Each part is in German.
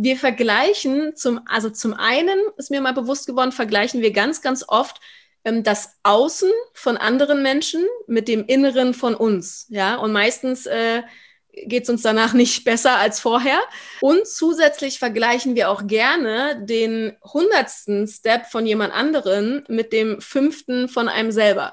wir vergleichen zum, also zum einen ist mir mal bewusst geworden, vergleichen wir ganz, ganz oft ähm, das Außen von anderen Menschen mit dem Inneren von uns. Ja, und meistens äh, geht es uns danach nicht besser als vorher. Und zusätzlich vergleichen wir auch gerne den hundertsten Step von jemand anderen mit dem fünften von einem selber.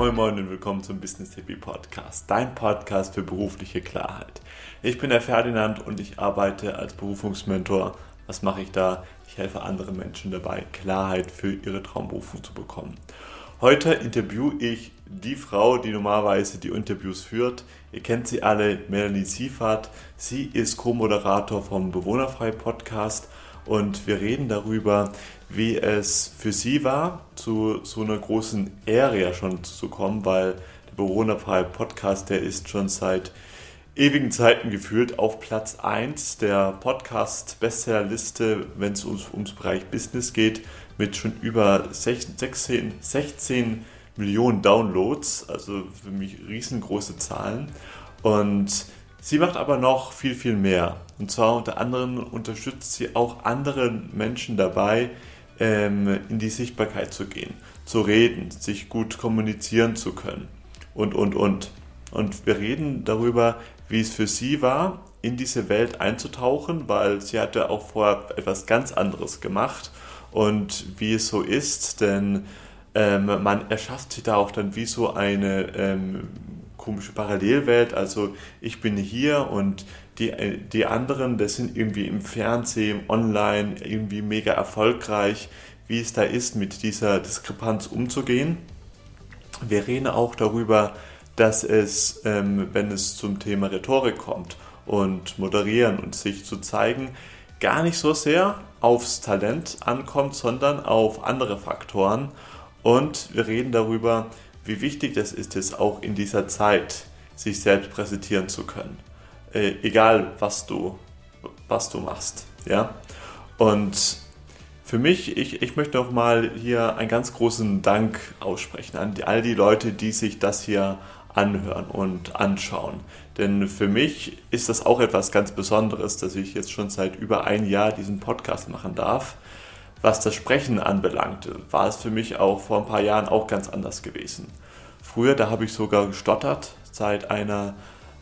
Moin Moin und willkommen zum Business Hippie Podcast, dein Podcast für berufliche Klarheit. Ich bin der Ferdinand und ich arbeite als Berufungsmentor. Was mache ich da? Ich helfe anderen Menschen dabei, Klarheit für ihre Traumberufung zu bekommen. Heute interviewe ich die Frau, die normalerweise die Interviews führt. Ihr kennt sie alle, Melanie Siefert. Sie ist Co-Moderator vom Bewohnerfrei Podcast und wir reden darüber, wie es für sie war, zu so einer großen Ehre ja schon zu kommen, weil der Bewohnerfreie Podcast, der ist schon seit ewigen Zeiten gefühlt auf Platz 1 der Podcast-Bestsellerliste, wenn es ums, ums Bereich Business geht, mit schon über 16, 16 Millionen Downloads, also für mich riesengroße Zahlen. Und sie macht aber noch viel, viel mehr. Und zwar unter anderem unterstützt sie auch andere Menschen dabei, ähm, in die Sichtbarkeit zu gehen, zu reden, sich gut kommunizieren zu können und, und, und. Und wir reden darüber, wie es für sie war, in diese Welt einzutauchen, weil sie hatte auch vorher etwas ganz anderes gemacht und wie es so ist, denn ähm, man erschafft sich da auch dann wie so eine ähm, komische Parallelwelt. Also ich bin hier und die, die anderen, das sind irgendwie im Fernsehen, online, irgendwie mega erfolgreich, wie es da ist, mit dieser Diskrepanz umzugehen. Wir reden auch darüber, dass es, ähm, wenn es zum Thema Rhetorik kommt und moderieren und sich zu zeigen, gar nicht so sehr aufs Talent ankommt, sondern auf andere Faktoren. Und wir reden darüber, wie wichtig das ist, es auch in dieser Zeit sich selbst präsentieren zu können. Äh, egal, was du, was du machst. Ja? Und für mich, ich, ich möchte noch mal hier einen ganz großen Dank aussprechen an die, all die Leute, die sich das hier anhören und anschauen. Denn für mich ist das auch etwas ganz Besonderes, dass ich jetzt schon seit über ein Jahr diesen Podcast machen darf. Was das Sprechen anbelangt, war es für mich auch vor ein paar Jahren auch ganz anders gewesen. Früher, da habe ich sogar gestottert seit einer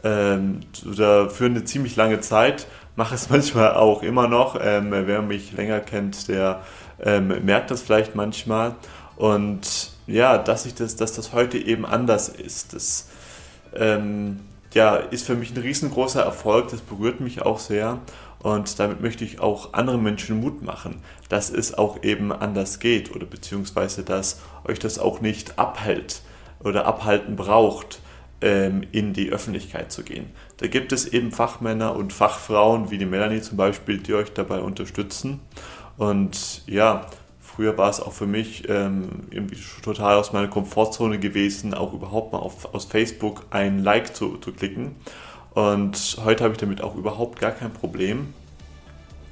ähm, für eine ziemlich lange Zeit. Mache es manchmal auch immer noch. Ähm, wer mich länger kennt, der ähm, merkt das vielleicht manchmal. Und ja, dass ich das, dass das heute eben anders ist, das ähm, ja, ist für mich ein riesengroßer Erfolg. Das berührt mich auch sehr. Und damit möchte ich auch anderen Menschen Mut machen, dass es auch eben anders geht oder beziehungsweise, dass euch das auch nicht abhält oder abhalten braucht, ähm, in die Öffentlichkeit zu gehen. Da gibt es eben Fachmänner und Fachfrauen wie die Melanie zum Beispiel, die euch dabei unterstützen. Und ja, früher war es auch für mich ähm, total aus meiner Komfortzone gewesen, auch überhaupt mal auf, aus Facebook ein Like zu, zu klicken. Und heute habe ich damit auch überhaupt gar kein Problem.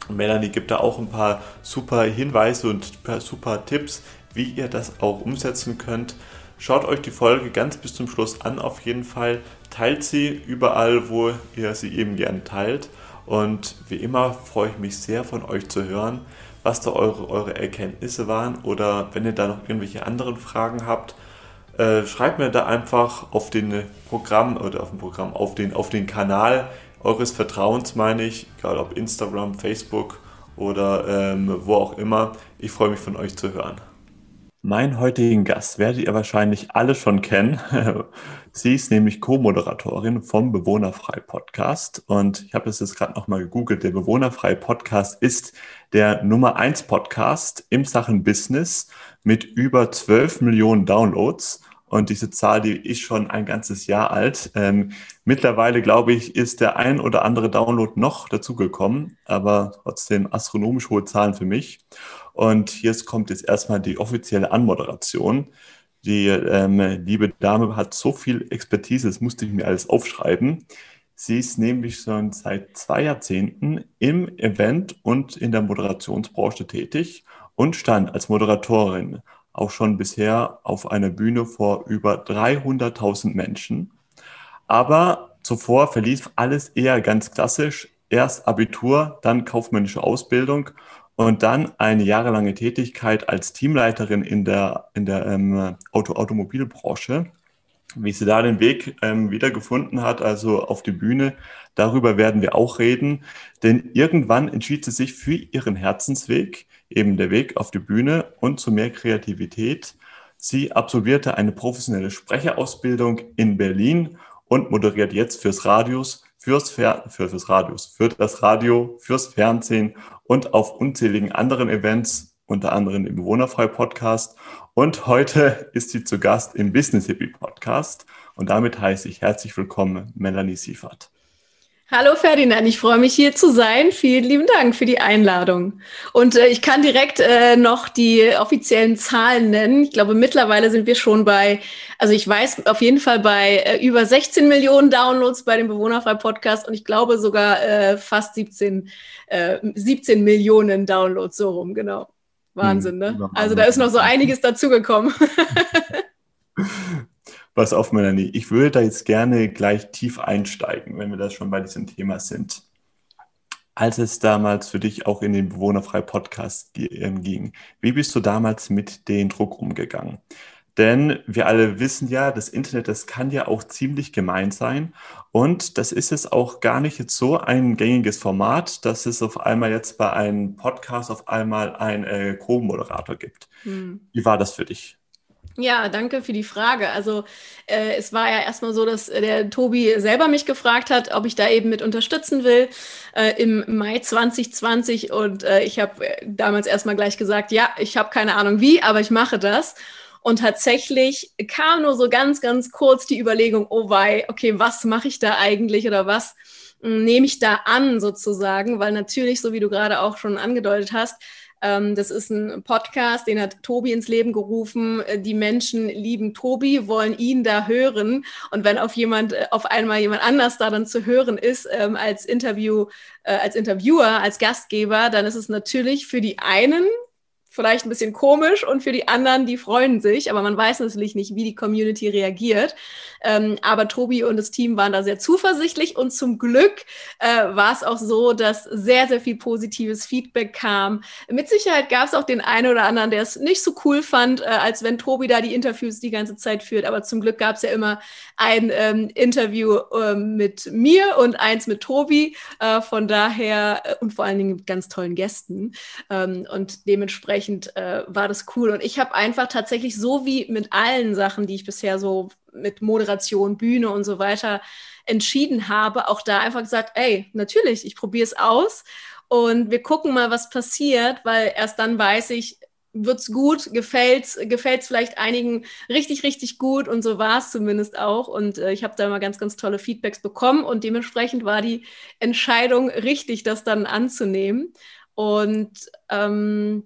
Melanie gibt da auch ein paar super Hinweise und super Tipps, wie ihr das auch umsetzen könnt. Schaut euch die Folge ganz bis zum Schluss an, auf jeden Fall. Teilt sie überall, wo ihr sie eben gern teilt. Und wie immer freue ich mich sehr von euch zu hören, was da eure, eure Erkenntnisse waren oder wenn ihr da noch irgendwelche anderen Fragen habt, äh, schreibt mir da einfach auf den Programm oder auf dem Programm, auf den, auf den Kanal eures Vertrauens, meine ich, egal ob Instagram, Facebook oder ähm, wo auch immer. Ich freue mich von euch zu hören. Mein heutigen Gast werdet ihr wahrscheinlich alle schon kennen. Sie ist nämlich Co-Moderatorin vom Bewohnerfrei Podcast und ich habe es jetzt gerade nochmal gegoogelt. Der Bewohnerfrei Podcast ist der Nummer 1 Podcast im Sachen Business mit über 12 Millionen Downloads und diese Zahl, die ist schon ein ganzes Jahr alt. Ähm, mittlerweile, glaube ich, ist der ein oder andere Download noch dazugekommen, aber trotzdem astronomisch hohe Zahlen für mich. Und hier kommt jetzt erstmal die offizielle Anmoderation. Die ähm, liebe Dame hat so viel Expertise, das musste ich mir alles aufschreiben. Sie ist nämlich schon seit zwei Jahrzehnten im Event und in der Moderationsbranche tätig und stand als Moderatorin auch schon bisher auf einer Bühne vor über 300.000 Menschen. Aber zuvor verlief alles eher ganz klassisch. Erst Abitur, dann kaufmännische Ausbildung und dann eine jahrelange Tätigkeit als Teamleiterin in der, in der ähm, Auto Automobilbranche. Wie sie da den Weg ähm, wiedergefunden hat, also auf die Bühne, darüber werden wir auch reden. Denn irgendwann entschied sie sich für ihren Herzensweg, eben der Weg auf die Bühne und zu mehr Kreativität. Sie absolvierte eine professionelle Sprecherausbildung in Berlin und moderiert jetzt fürs Radios, fürs, Fer für, fürs Radios, für das Radio, fürs Fernsehen und auf unzähligen anderen Events, unter anderem im Bewohnerfrei Podcast. Und heute ist sie zu Gast im Business Hippie Podcast. Und damit heiße ich herzlich willkommen Melanie Siefert. Hallo Ferdinand, ich freue mich hier zu sein. Vielen lieben Dank für die Einladung. Und äh, ich kann direkt äh, noch die offiziellen Zahlen nennen. Ich glaube, mittlerweile sind wir schon bei, also ich weiß auf jeden Fall bei äh, über 16 Millionen Downloads bei dem Bewohnerfrei Podcast und ich glaube sogar äh, fast 17, 17 äh, Millionen Downloads so rum, genau. Wahnsinn, ne? Also da ist noch so einiges dazugekommen. Pass auf, Melanie, ich würde da jetzt gerne gleich tief einsteigen, wenn wir das schon bei diesem Thema sind. Als es damals für dich auch in den Bewohnerfrei Podcast ähm, ging, wie bist du damals mit dem Druck umgegangen? Denn wir alle wissen ja, das Internet, das kann ja auch ziemlich gemein sein. Und das ist es auch gar nicht jetzt so ein gängiges Format, dass es auf einmal jetzt bei einem Podcast auf einmal einen äh, Co-Moderator gibt. Hm. Wie war das für dich? Ja, danke für die Frage. Also äh, es war ja erstmal so, dass äh, der Tobi selber mich gefragt hat, ob ich da eben mit unterstützen will äh, im Mai 2020. Und äh, ich habe äh, damals erstmal gleich gesagt, ja, ich habe keine Ahnung wie, aber ich mache das. Und tatsächlich kam nur so ganz, ganz kurz die Überlegung, oh wei, okay, was mache ich da eigentlich oder was hm, nehme ich da an sozusagen? Weil natürlich, so wie du gerade auch schon angedeutet hast, das ist ein Podcast, den hat Tobi ins Leben gerufen. Äh, die Menschen lieben Tobi, wollen ihn da hören. Und wenn auf jemand, äh, auf einmal jemand anders da dann zu hören ist, ähm, als Interview, äh, als Interviewer, als Gastgeber, dann ist es natürlich für die einen vielleicht ein bisschen komisch und für die anderen, die freuen sich, aber man weiß natürlich nicht, wie die Community reagiert. Ähm, aber Tobi und das Team waren da sehr zuversichtlich und zum Glück äh, war es auch so, dass sehr, sehr viel positives Feedback kam. Mit Sicherheit gab es auch den einen oder anderen, der es nicht so cool fand, äh, als wenn Tobi da die Interviews die ganze Zeit führt. Aber zum Glück gab es ja immer ein ähm, Interview äh, mit mir und eins mit Tobi. Äh, von daher äh, und vor allen Dingen mit ganz tollen Gästen. Ähm, und dementsprechend dementsprechend äh, war das cool. Und ich habe einfach tatsächlich so wie mit allen Sachen, die ich bisher so mit Moderation, Bühne und so weiter entschieden habe, auch da einfach gesagt, ey, natürlich, ich probiere es aus und wir gucken mal, was passiert, weil erst dann weiß ich, wird's gut, gefällt's, gefällt's vielleicht einigen richtig, richtig gut und so war es zumindest auch. Und äh, ich habe da immer ganz, ganz tolle Feedbacks bekommen und dementsprechend war die Entscheidung richtig, das dann anzunehmen. Und ähm,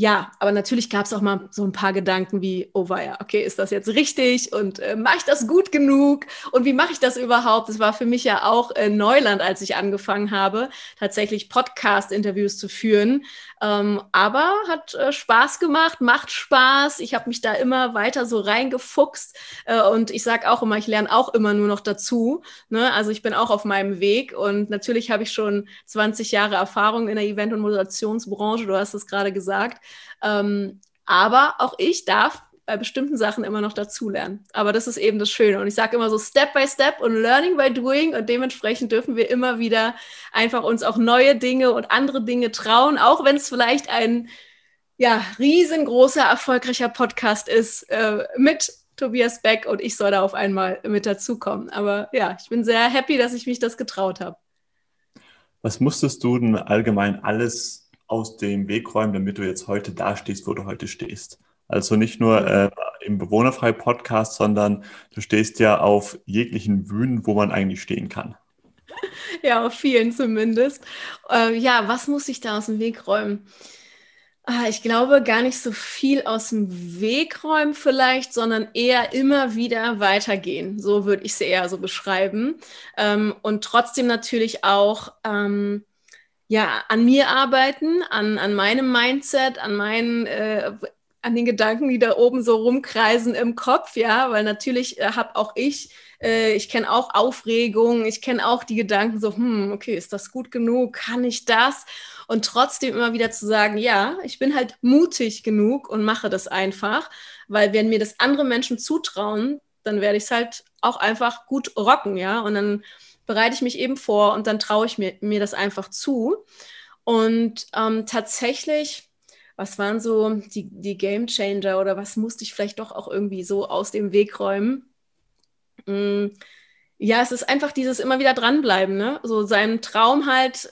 ja, aber natürlich gab es auch mal so ein paar Gedanken wie, oh ja, okay, ist das jetzt richtig und äh, mache ich das gut genug und wie mache ich das überhaupt? Das war für mich ja auch äh, Neuland, als ich angefangen habe, tatsächlich Podcast-Interviews zu führen. Ähm, aber hat äh, Spaß gemacht, macht Spaß. Ich habe mich da immer weiter so reingefuchst äh, und ich sage auch immer, ich lerne auch immer nur noch dazu. Ne? Also ich bin auch auf meinem Weg und natürlich habe ich schon 20 Jahre Erfahrung in der Event- und Moderationsbranche, du hast es gerade gesagt. Ähm, aber auch ich darf bei bestimmten Sachen immer noch dazulernen. Aber das ist eben das Schöne. Und ich sage immer so Step by Step und Learning by Doing. Und dementsprechend dürfen wir immer wieder einfach uns auch neue Dinge und andere Dinge trauen, auch wenn es vielleicht ein ja, riesengroßer, erfolgreicher Podcast ist äh, mit Tobias Beck und ich soll da auf einmal mit dazukommen. Aber ja, ich bin sehr happy, dass ich mich das getraut habe. Was musstest du denn allgemein alles aus dem Weg räumen, damit du jetzt heute da stehst, wo du heute stehst? Also nicht nur äh, im Bewohnerfrei-Podcast, sondern du stehst ja auf jeglichen Bühnen, wo man eigentlich stehen kann. Ja, auf vielen zumindest. Äh, ja, was muss ich da aus dem Weg räumen? Ah, ich glaube gar nicht so viel aus dem Weg räumen vielleicht, sondern eher immer wieder weitergehen. So würde ich es eher so beschreiben. Ähm, und trotzdem natürlich auch ähm, ja, an mir arbeiten, an, an meinem Mindset, an meinen, äh, an den Gedanken, die da oben so rumkreisen im Kopf, ja, weil natürlich äh, habe auch ich, äh, ich kenne auch Aufregung, ich kenne auch die Gedanken so, hm, okay, ist das gut genug? Kann ich das? Und trotzdem immer wieder zu sagen, ja, ich bin halt mutig genug und mache das einfach, weil wenn mir das andere Menschen zutrauen, dann werde ich es halt auch einfach gut rocken, ja, und dann bereite ich mich eben vor und dann traue ich mir, mir das einfach zu. Und ähm, tatsächlich was waren so die, die Game Changer oder was musste ich vielleicht doch auch irgendwie so aus dem Weg räumen? Mm, ja, es ist einfach dieses immer wieder dranbleiben, ne? So seinen Traum halt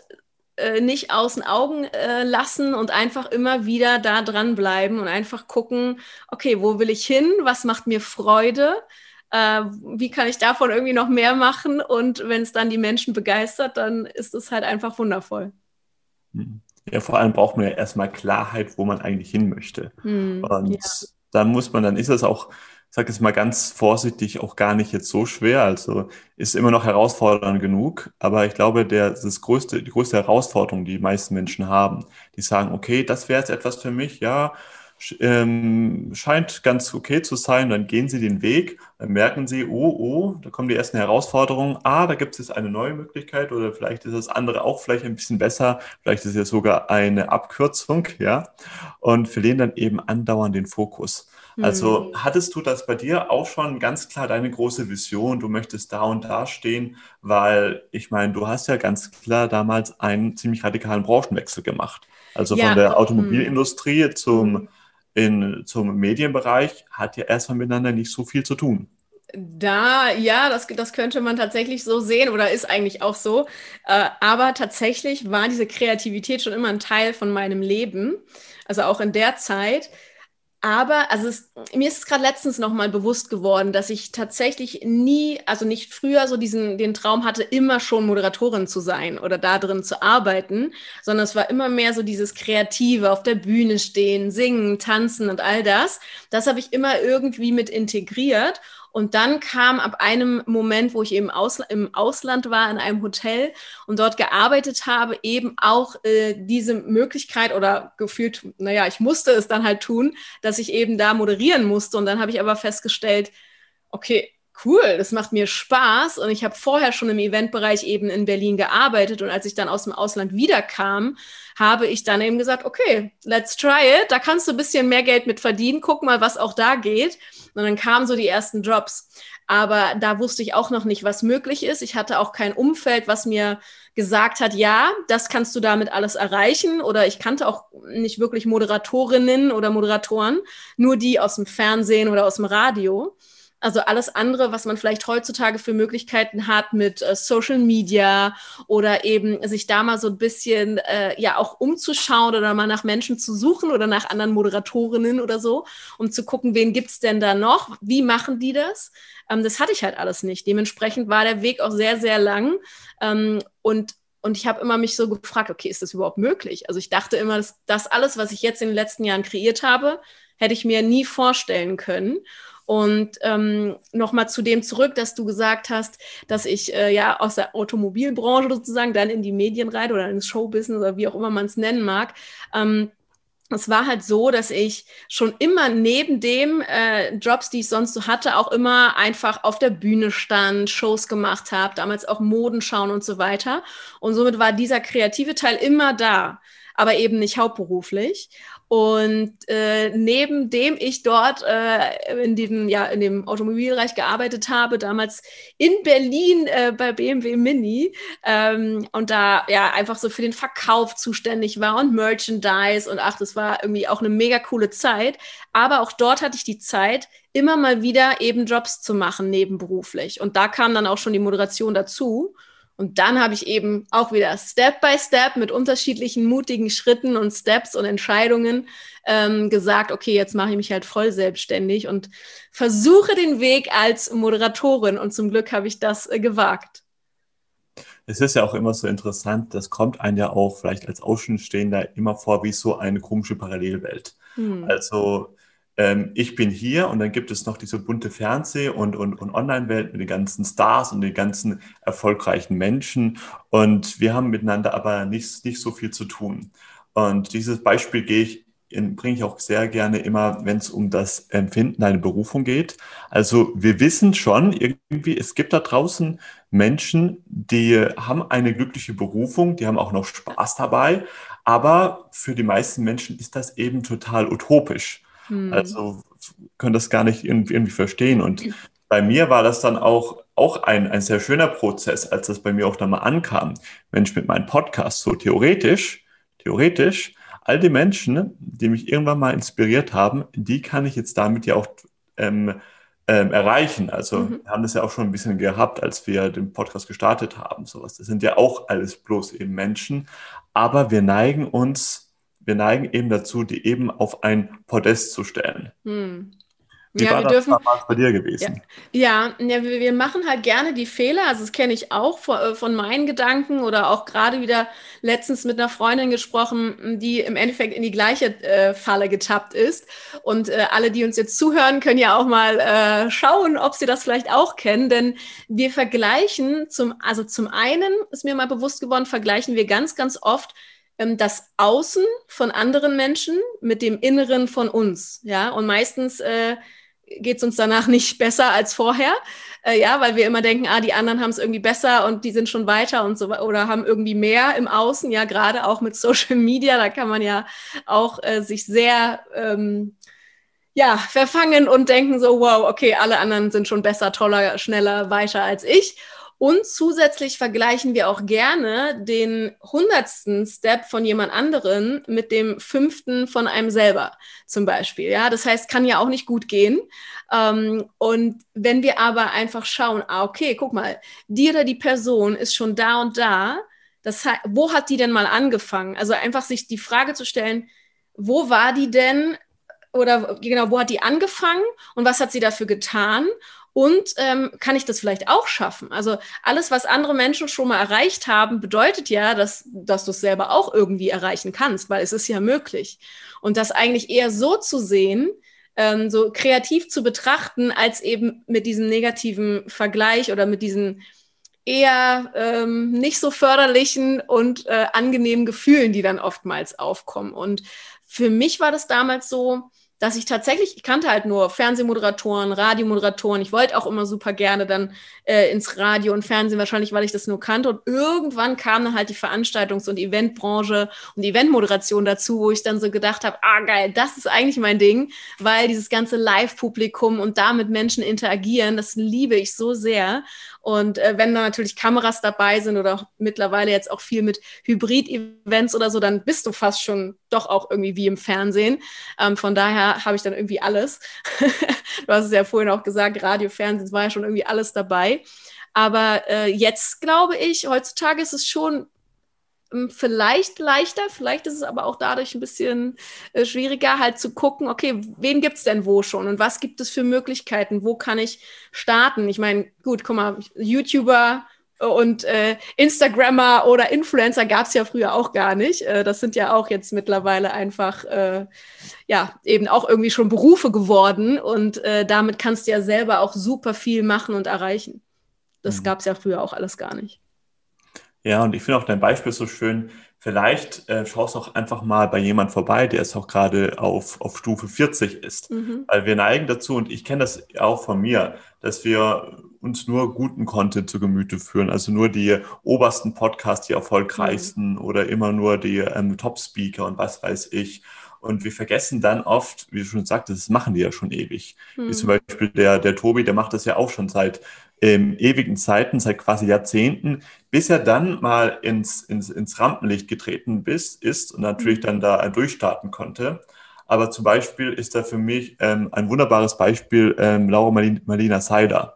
äh, nicht aus den Augen äh, lassen und einfach immer wieder da dranbleiben und einfach gucken, okay, wo will ich hin? Was macht mir Freude? Äh, wie kann ich davon irgendwie noch mehr machen? Und wenn es dann die Menschen begeistert, dann ist es halt einfach wundervoll. Mhm. Ja, vor allem braucht man ja erstmal Klarheit, wo man eigentlich hin möchte. Hm, und ja. dann muss man, dann ist es auch, sag es mal ganz vorsichtig, auch gar nicht jetzt so schwer. Also ist immer noch herausfordernd genug. Aber ich glaube, der, das größte, die größte Herausforderung, die die meisten Menschen haben, die sagen, okay, das wäre jetzt etwas für mich, ja, ähm, scheint ganz okay zu sein. Dann gehen sie den Weg, dann merken sie, oh, oh, da kommen die ersten Herausforderungen. Ah, da gibt es jetzt eine neue Möglichkeit oder vielleicht ist das andere auch vielleicht ein bisschen besser. Vielleicht ist es sogar eine Abkürzung, ja. Und verlieren dann eben andauernd den Fokus. Also hm. hattest du das bei dir auch schon ganz klar deine große Vision, du möchtest da und da stehen, weil ich meine, du hast ja ganz klar damals einen ziemlich radikalen Branchenwechsel gemacht. Also ja. von der hm. Automobilindustrie zum hm in, zum Medienbereich hat ja erstmal miteinander nicht so viel zu tun. Da, ja, das, das könnte man tatsächlich so sehen oder ist eigentlich auch so. Äh, aber tatsächlich war diese Kreativität schon immer ein Teil von meinem Leben. Also auch in der Zeit. Aber also es, mir ist es gerade letztens nochmal bewusst geworden, dass ich tatsächlich nie, also nicht früher so diesen den Traum hatte, immer schon Moderatorin zu sein oder da drin zu arbeiten, sondern es war immer mehr so dieses Kreative, auf der Bühne stehen, singen, tanzen und all das. Das habe ich immer irgendwie mit integriert. Und dann kam ab einem Moment, wo ich eben Ausl im Ausland war, in einem Hotel und dort gearbeitet habe, eben auch äh, diese Möglichkeit oder gefühlt, naja, ich musste es dann halt tun, dass ich eben da moderieren musste. Und dann habe ich aber festgestellt, okay, cool, das macht mir Spaß. Und ich habe vorher schon im Eventbereich eben in Berlin gearbeitet. Und als ich dann aus dem Ausland wiederkam, habe ich dann eben gesagt, okay, let's try it. Da kannst du ein bisschen mehr Geld mit verdienen. Guck mal, was auch da geht. Und dann kamen so die ersten Jobs. Aber da wusste ich auch noch nicht, was möglich ist. Ich hatte auch kein Umfeld, was mir gesagt hat, ja, das kannst du damit alles erreichen. Oder ich kannte auch nicht wirklich Moderatorinnen oder Moderatoren, nur die aus dem Fernsehen oder aus dem Radio. Also alles andere, was man vielleicht heutzutage für Möglichkeiten hat mit äh, Social Media oder eben sich da mal so ein bisschen äh, ja auch umzuschauen oder mal nach Menschen zu suchen oder nach anderen Moderatorinnen oder so, um zu gucken, wen gibt's denn da noch? Wie machen die das? Ähm, das hatte ich halt alles nicht. Dementsprechend war der Weg auch sehr, sehr lang. Ähm, und und ich habe immer mich so gefragt, okay, ist das überhaupt möglich? Also ich dachte immer, dass das alles, was ich jetzt in den letzten Jahren kreiert habe, hätte ich mir nie vorstellen können. Und ähm, nochmal zu dem zurück, dass du gesagt hast, dass ich äh, ja aus der Automobilbranche sozusagen dann in die Medien reite oder ins Showbusiness oder wie auch immer man es nennen mag. Ähm, es war halt so, dass ich schon immer neben dem äh, Jobs, die ich sonst so hatte, auch immer einfach auf der Bühne stand, Shows gemacht habe, damals auch Modenschauen und so weiter. Und somit war dieser kreative Teil immer da, aber eben nicht hauptberuflich. Und äh, neben dem ich dort äh, in, diesem, ja, in dem Automobilbereich gearbeitet habe, damals in Berlin äh, bei BMW Mini ähm, und da ja einfach so für den Verkauf zuständig war und Merchandise und ach, das war irgendwie auch eine mega coole Zeit. Aber auch dort hatte ich die Zeit, immer mal wieder eben Jobs zu machen nebenberuflich. Und da kam dann auch schon die Moderation dazu. Und dann habe ich eben auch wieder Step by Step mit unterschiedlichen mutigen Schritten und Steps und Entscheidungen ähm, gesagt, okay, jetzt mache ich mich halt voll selbstständig und versuche den Weg als Moderatorin. Und zum Glück habe ich das äh, gewagt. Es ist ja auch immer so interessant, das kommt einem ja auch vielleicht als Außenstehender immer vor wie so eine komische Parallelwelt. Hm. Also ähm, ich bin hier und dann gibt es noch diese bunte Fernseh- und, und, und Online-Welt mit den ganzen Stars und den ganzen erfolgreichen Menschen und wir haben miteinander aber nicht, nicht so viel zu tun. Und dieses Beispiel gehe ich bringe ich auch sehr gerne immer, wenn es um das Empfinden deiner Berufung geht. Also wir wissen schon irgendwie, es gibt da draußen Menschen, die haben eine glückliche Berufung, die haben auch noch Spaß dabei, aber für die meisten Menschen ist das eben total utopisch. Hm. Also können das gar nicht irgendwie, verstehen. Und bei mir war das dann auch, auch ein, ein sehr schöner Prozess, als das bei mir auch dann mal ankam. Mensch, mit meinem Podcast so theoretisch, theoretisch, all die Menschen, die mich irgendwann mal inspiriert haben, die kann ich jetzt damit ja auch ähm, ähm, erreichen. Also mhm. wir haben das ja auch schon ein bisschen gehabt, als wir den Podcast gestartet haben. Sowas. Das sind ja auch alles bloß eben Menschen. Aber wir neigen uns, wir neigen eben dazu, die eben auf ein Podest zu stellen. Mhm. Wie ja, war wir das dürfen, damals bei dir gewesen? Ja, ja, ja wir, wir, machen halt gerne die Fehler. Also das kenne ich auch von, äh, von, meinen Gedanken oder auch gerade wieder letztens mit einer Freundin gesprochen, die im Endeffekt in die gleiche äh, Falle getappt ist. Und äh, alle, die uns jetzt zuhören, können ja auch mal äh, schauen, ob sie das vielleicht auch kennen. Denn wir vergleichen zum, also zum einen ist mir mal bewusst geworden, vergleichen wir ganz, ganz oft das Außen von anderen Menschen mit dem Inneren von uns. Ja, und meistens äh, geht es uns danach nicht besser als vorher. Äh, ja, weil wir immer denken, ah, die anderen haben es irgendwie besser und die sind schon weiter und so oder haben irgendwie mehr im Außen, ja, gerade auch mit Social Media, da kann man ja auch äh, sich sehr ähm, ja, verfangen und denken so, wow, okay, alle anderen sind schon besser, toller, schneller, weiter als ich. Und zusätzlich vergleichen wir auch gerne den hundertsten Step von jemand anderen mit dem fünften von einem selber zum Beispiel. Ja, das heißt, kann ja auch nicht gut gehen. Ähm, und wenn wir aber einfach schauen, ah, okay, guck mal, die oder die Person ist schon da und da. Das heißt, wo hat die denn mal angefangen? Also einfach sich die Frage zu stellen, wo war die denn oder genau, wo hat die angefangen und was hat sie dafür getan? Und ähm, kann ich das vielleicht auch schaffen? Also alles, was andere Menschen schon mal erreicht haben, bedeutet ja, dass, dass du es selber auch irgendwie erreichen kannst, weil es ist ja möglich. Und das eigentlich eher so zu sehen, ähm, so kreativ zu betrachten, als eben mit diesem negativen Vergleich oder mit diesen eher ähm, nicht so förderlichen und äh, angenehmen Gefühlen, die dann oftmals aufkommen. Und für mich war das damals so, dass ich tatsächlich, ich kannte halt nur Fernsehmoderatoren, Radiomoderatoren. Ich wollte auch immer super gerne dann äh, ins Radio und Fernsehen, wahrscheinlich, weil ich das nur kannte. Und irgendwann kam dann halt die Veranstaltungs- und Eventbranche und Eventmoderation dazu, wo ich dann so gedacht habe, ah geil, das ist eigentlich mein Ding, weil dieses ganze Live-Publikum und da mit Menschen interagieren, das liebe ich so sehr. Und äh, wenn da natürlich Kameras dabei sind oder auch mittlerweile jetzt auch viel mit Hybrid-Events oder so, dann bist du fast schon doch auch irgendwie wie im Fernsehen. Ähm, von daher habe ich dann irgendwie alles. du hast es ja vorhin auch gesagt, Radio, Fernsehen, es war ja schon irgendwie alles dabei. Aber äh, jetzt glaube ich, heutzutage ist es schon ähm, vielleicht leichter, vielleicht ist es aber auch dadurch ein bisschen äh, schwieriger, halt zu gucken, okay, wen gibt es denn wo schon und was gibt es für Möglichkeiten, wo kann ich starten? Ich meine, gut, guck mal, YouTuber und äh, Instagrammer oder Influencer gab es ja früher auch gar nicht. Äh, das sind ja auch jetzt mittlerweile einfach, äh, ja, eben auch irgendwie schon Berufe geworden und äh, damit kannst du ja selber auch super viel machen und erreichen. Das mhm. gab es ja früher auch alles gar nicht. Ja, und ich finde auch dein Beispiel so schön. Vielleicht äh, schaust auch einfach mal bei jemand vorbei, der es auch gerade auf, auf Stufe 40 ist. Mhm. Weil wir neigen dazu, und ich kenne das auch von mir, dass wir uns nur guten Content zu Gemüte führen. Also nur die obersten Podcasts, die erfolgreichsten mhm. oder immer nur die ähm, Top-Speaker und was weiß ich. Und wir vergessen dann oft, wie du schon sagtest, das machen die ja schon ewig. Mhm. Wie zum Beispiel der, der Tobi, der macht das ja auch schon seit ähm, ewigen Zeiten, seit quasi Jahrzehnten, bis er dann mal ins, ins, ins Rampenlicht getreten bist, ist und natürlich dann da durchstarten konnte. Aber zum Beispiel ist da für mich ähm, ein wunderbares Beispiel ähm, Laura Marlina Seider.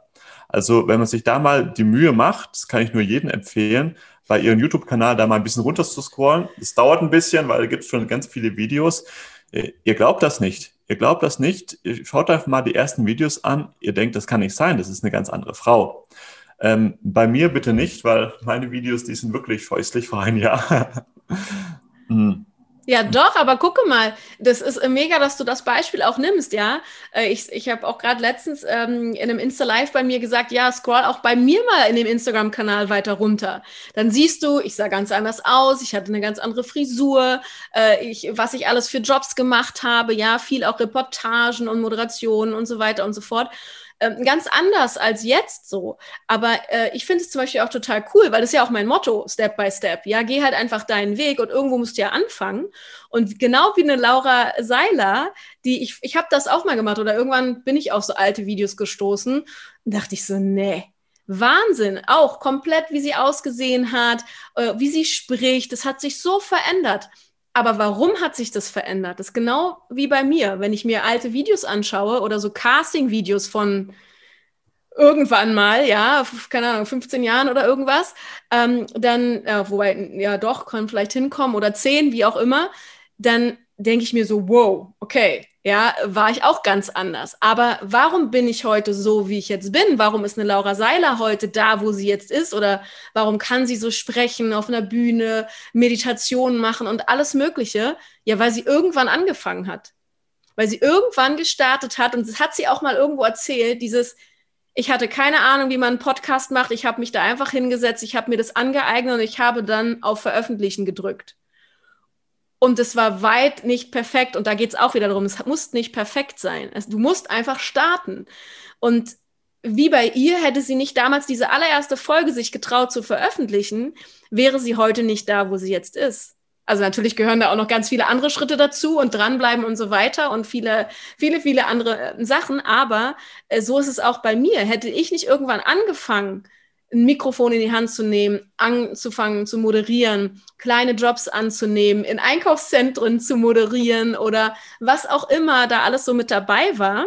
Also wenn man sich da mal die Mühe macht, das kann ich nur jedem empfehlen, bei ihrem YouTube-Kanal da mal ein bisschen runter zu scrollen. Es dauert ein bisschen, weil da gibt es schon ganz viele Videos. Äh, ihr glaubt das nicht. Ihr glaubt das nicht. Schaut einfach mal die ersten Videos an. Ihr denkt, das kann nicht sein. Das ist eine ganz andere Frau. Ähm, bei mir bitte nicht, weil meine Videos, die sind wirklich scheußlich vor einem Jahr. hm. Ja, doch, aber gucke mal, das ist mega, dass du das Beispiel auch nimmst, ja. Äh, ich, ich habe auch gerade letztens ähm, in einem Insta-Live bei mir gesagt, ja, scroll auch bei mir mal in dem Instagram-Kanal weiter runter. Dann siehst du, ich sah ganz anders aus, ich hatte eine ganz andere Frisur, äh, ich, was ich alles für Jobs gemacht habe, ja, viel auch Reportagen und Moderationen und so weiter und so fort ähm, ganz anders als jetzt so. Aber äh, ich finde es zum Beispiel auch total cool, weil das ist ja auch mein Motto, Step by Step. Ja, geh halt einfach deinen Weg und irgendwo musst du ja anfangen. Und genau wie eine Laura Seiler, die ich, ich habe das auch mal gemacht oder irgendwann bin ich auf so alte Videos gestoßen dachte ich so, nee. Wahnsinn, auch komplett, wie sie ausgesehen hat, äh, wie sie spricht, das hat sich so verändert. Aber warum hat sich das verändert? Das ist genau wie bei mir. Wenn ich mir alte Videos anschaue oder so Casting-Videos von irgendwann mal, ja, keine Ahnung, 15 Jahren oder irgendwas, ähm, dann, ja, wobei, ja doch, kann vielleicht hinkommen oder 10, wie auch immer, dann denke ich mir so, wow, okay, ja, war ich auch ganz anders. Aber warum bin ich heute so, wie ich jetzt bin? Warum ist eine Laura Seiler heute da, wo sie jetzt ist? Oder warum kann sie so sprechen auf einer Bühne, Meditationen machen und alles Mögliche? Ja, weil sie irgendwann angefangen hat. Weil sie irgendwann gestartet hat und das hat sie auch mal irgendwo erzählt, dieses, ich hatte keine Ahnung, wie man einen Podcast macht. Ich habe mich da einfach hingesetzt, ich habe mir das angeeignet und ich habe dann auf Veröffentlichen gedrückt. Und es war weit nicht perfekt. Und da geht es auch wieder darum, es muss nicht perfekt sein. du musst einfach starten. Und wie bei ihr, hätte sie nicht damals diese allererste Folge sich getraut zu veröffentlichen, wäre sie heute nicht da, wo sie jetzt ist. Also natürlich gehören da auch noch ganz viele andere Schritte dazu und dranbleiben und so weiter und viele, viele, viele andere äh, Sachen. Aber äh, so ist es auch bei mir. Hätte ich nicht irgendwann angefangen, ein Mikrofon in die Hand zu nehmen, anzufangen zu moderieren, kleine Jobs anzunehmen, in Einkaufszentren zu moderieren oder was auch immer da alles so mit dabei war.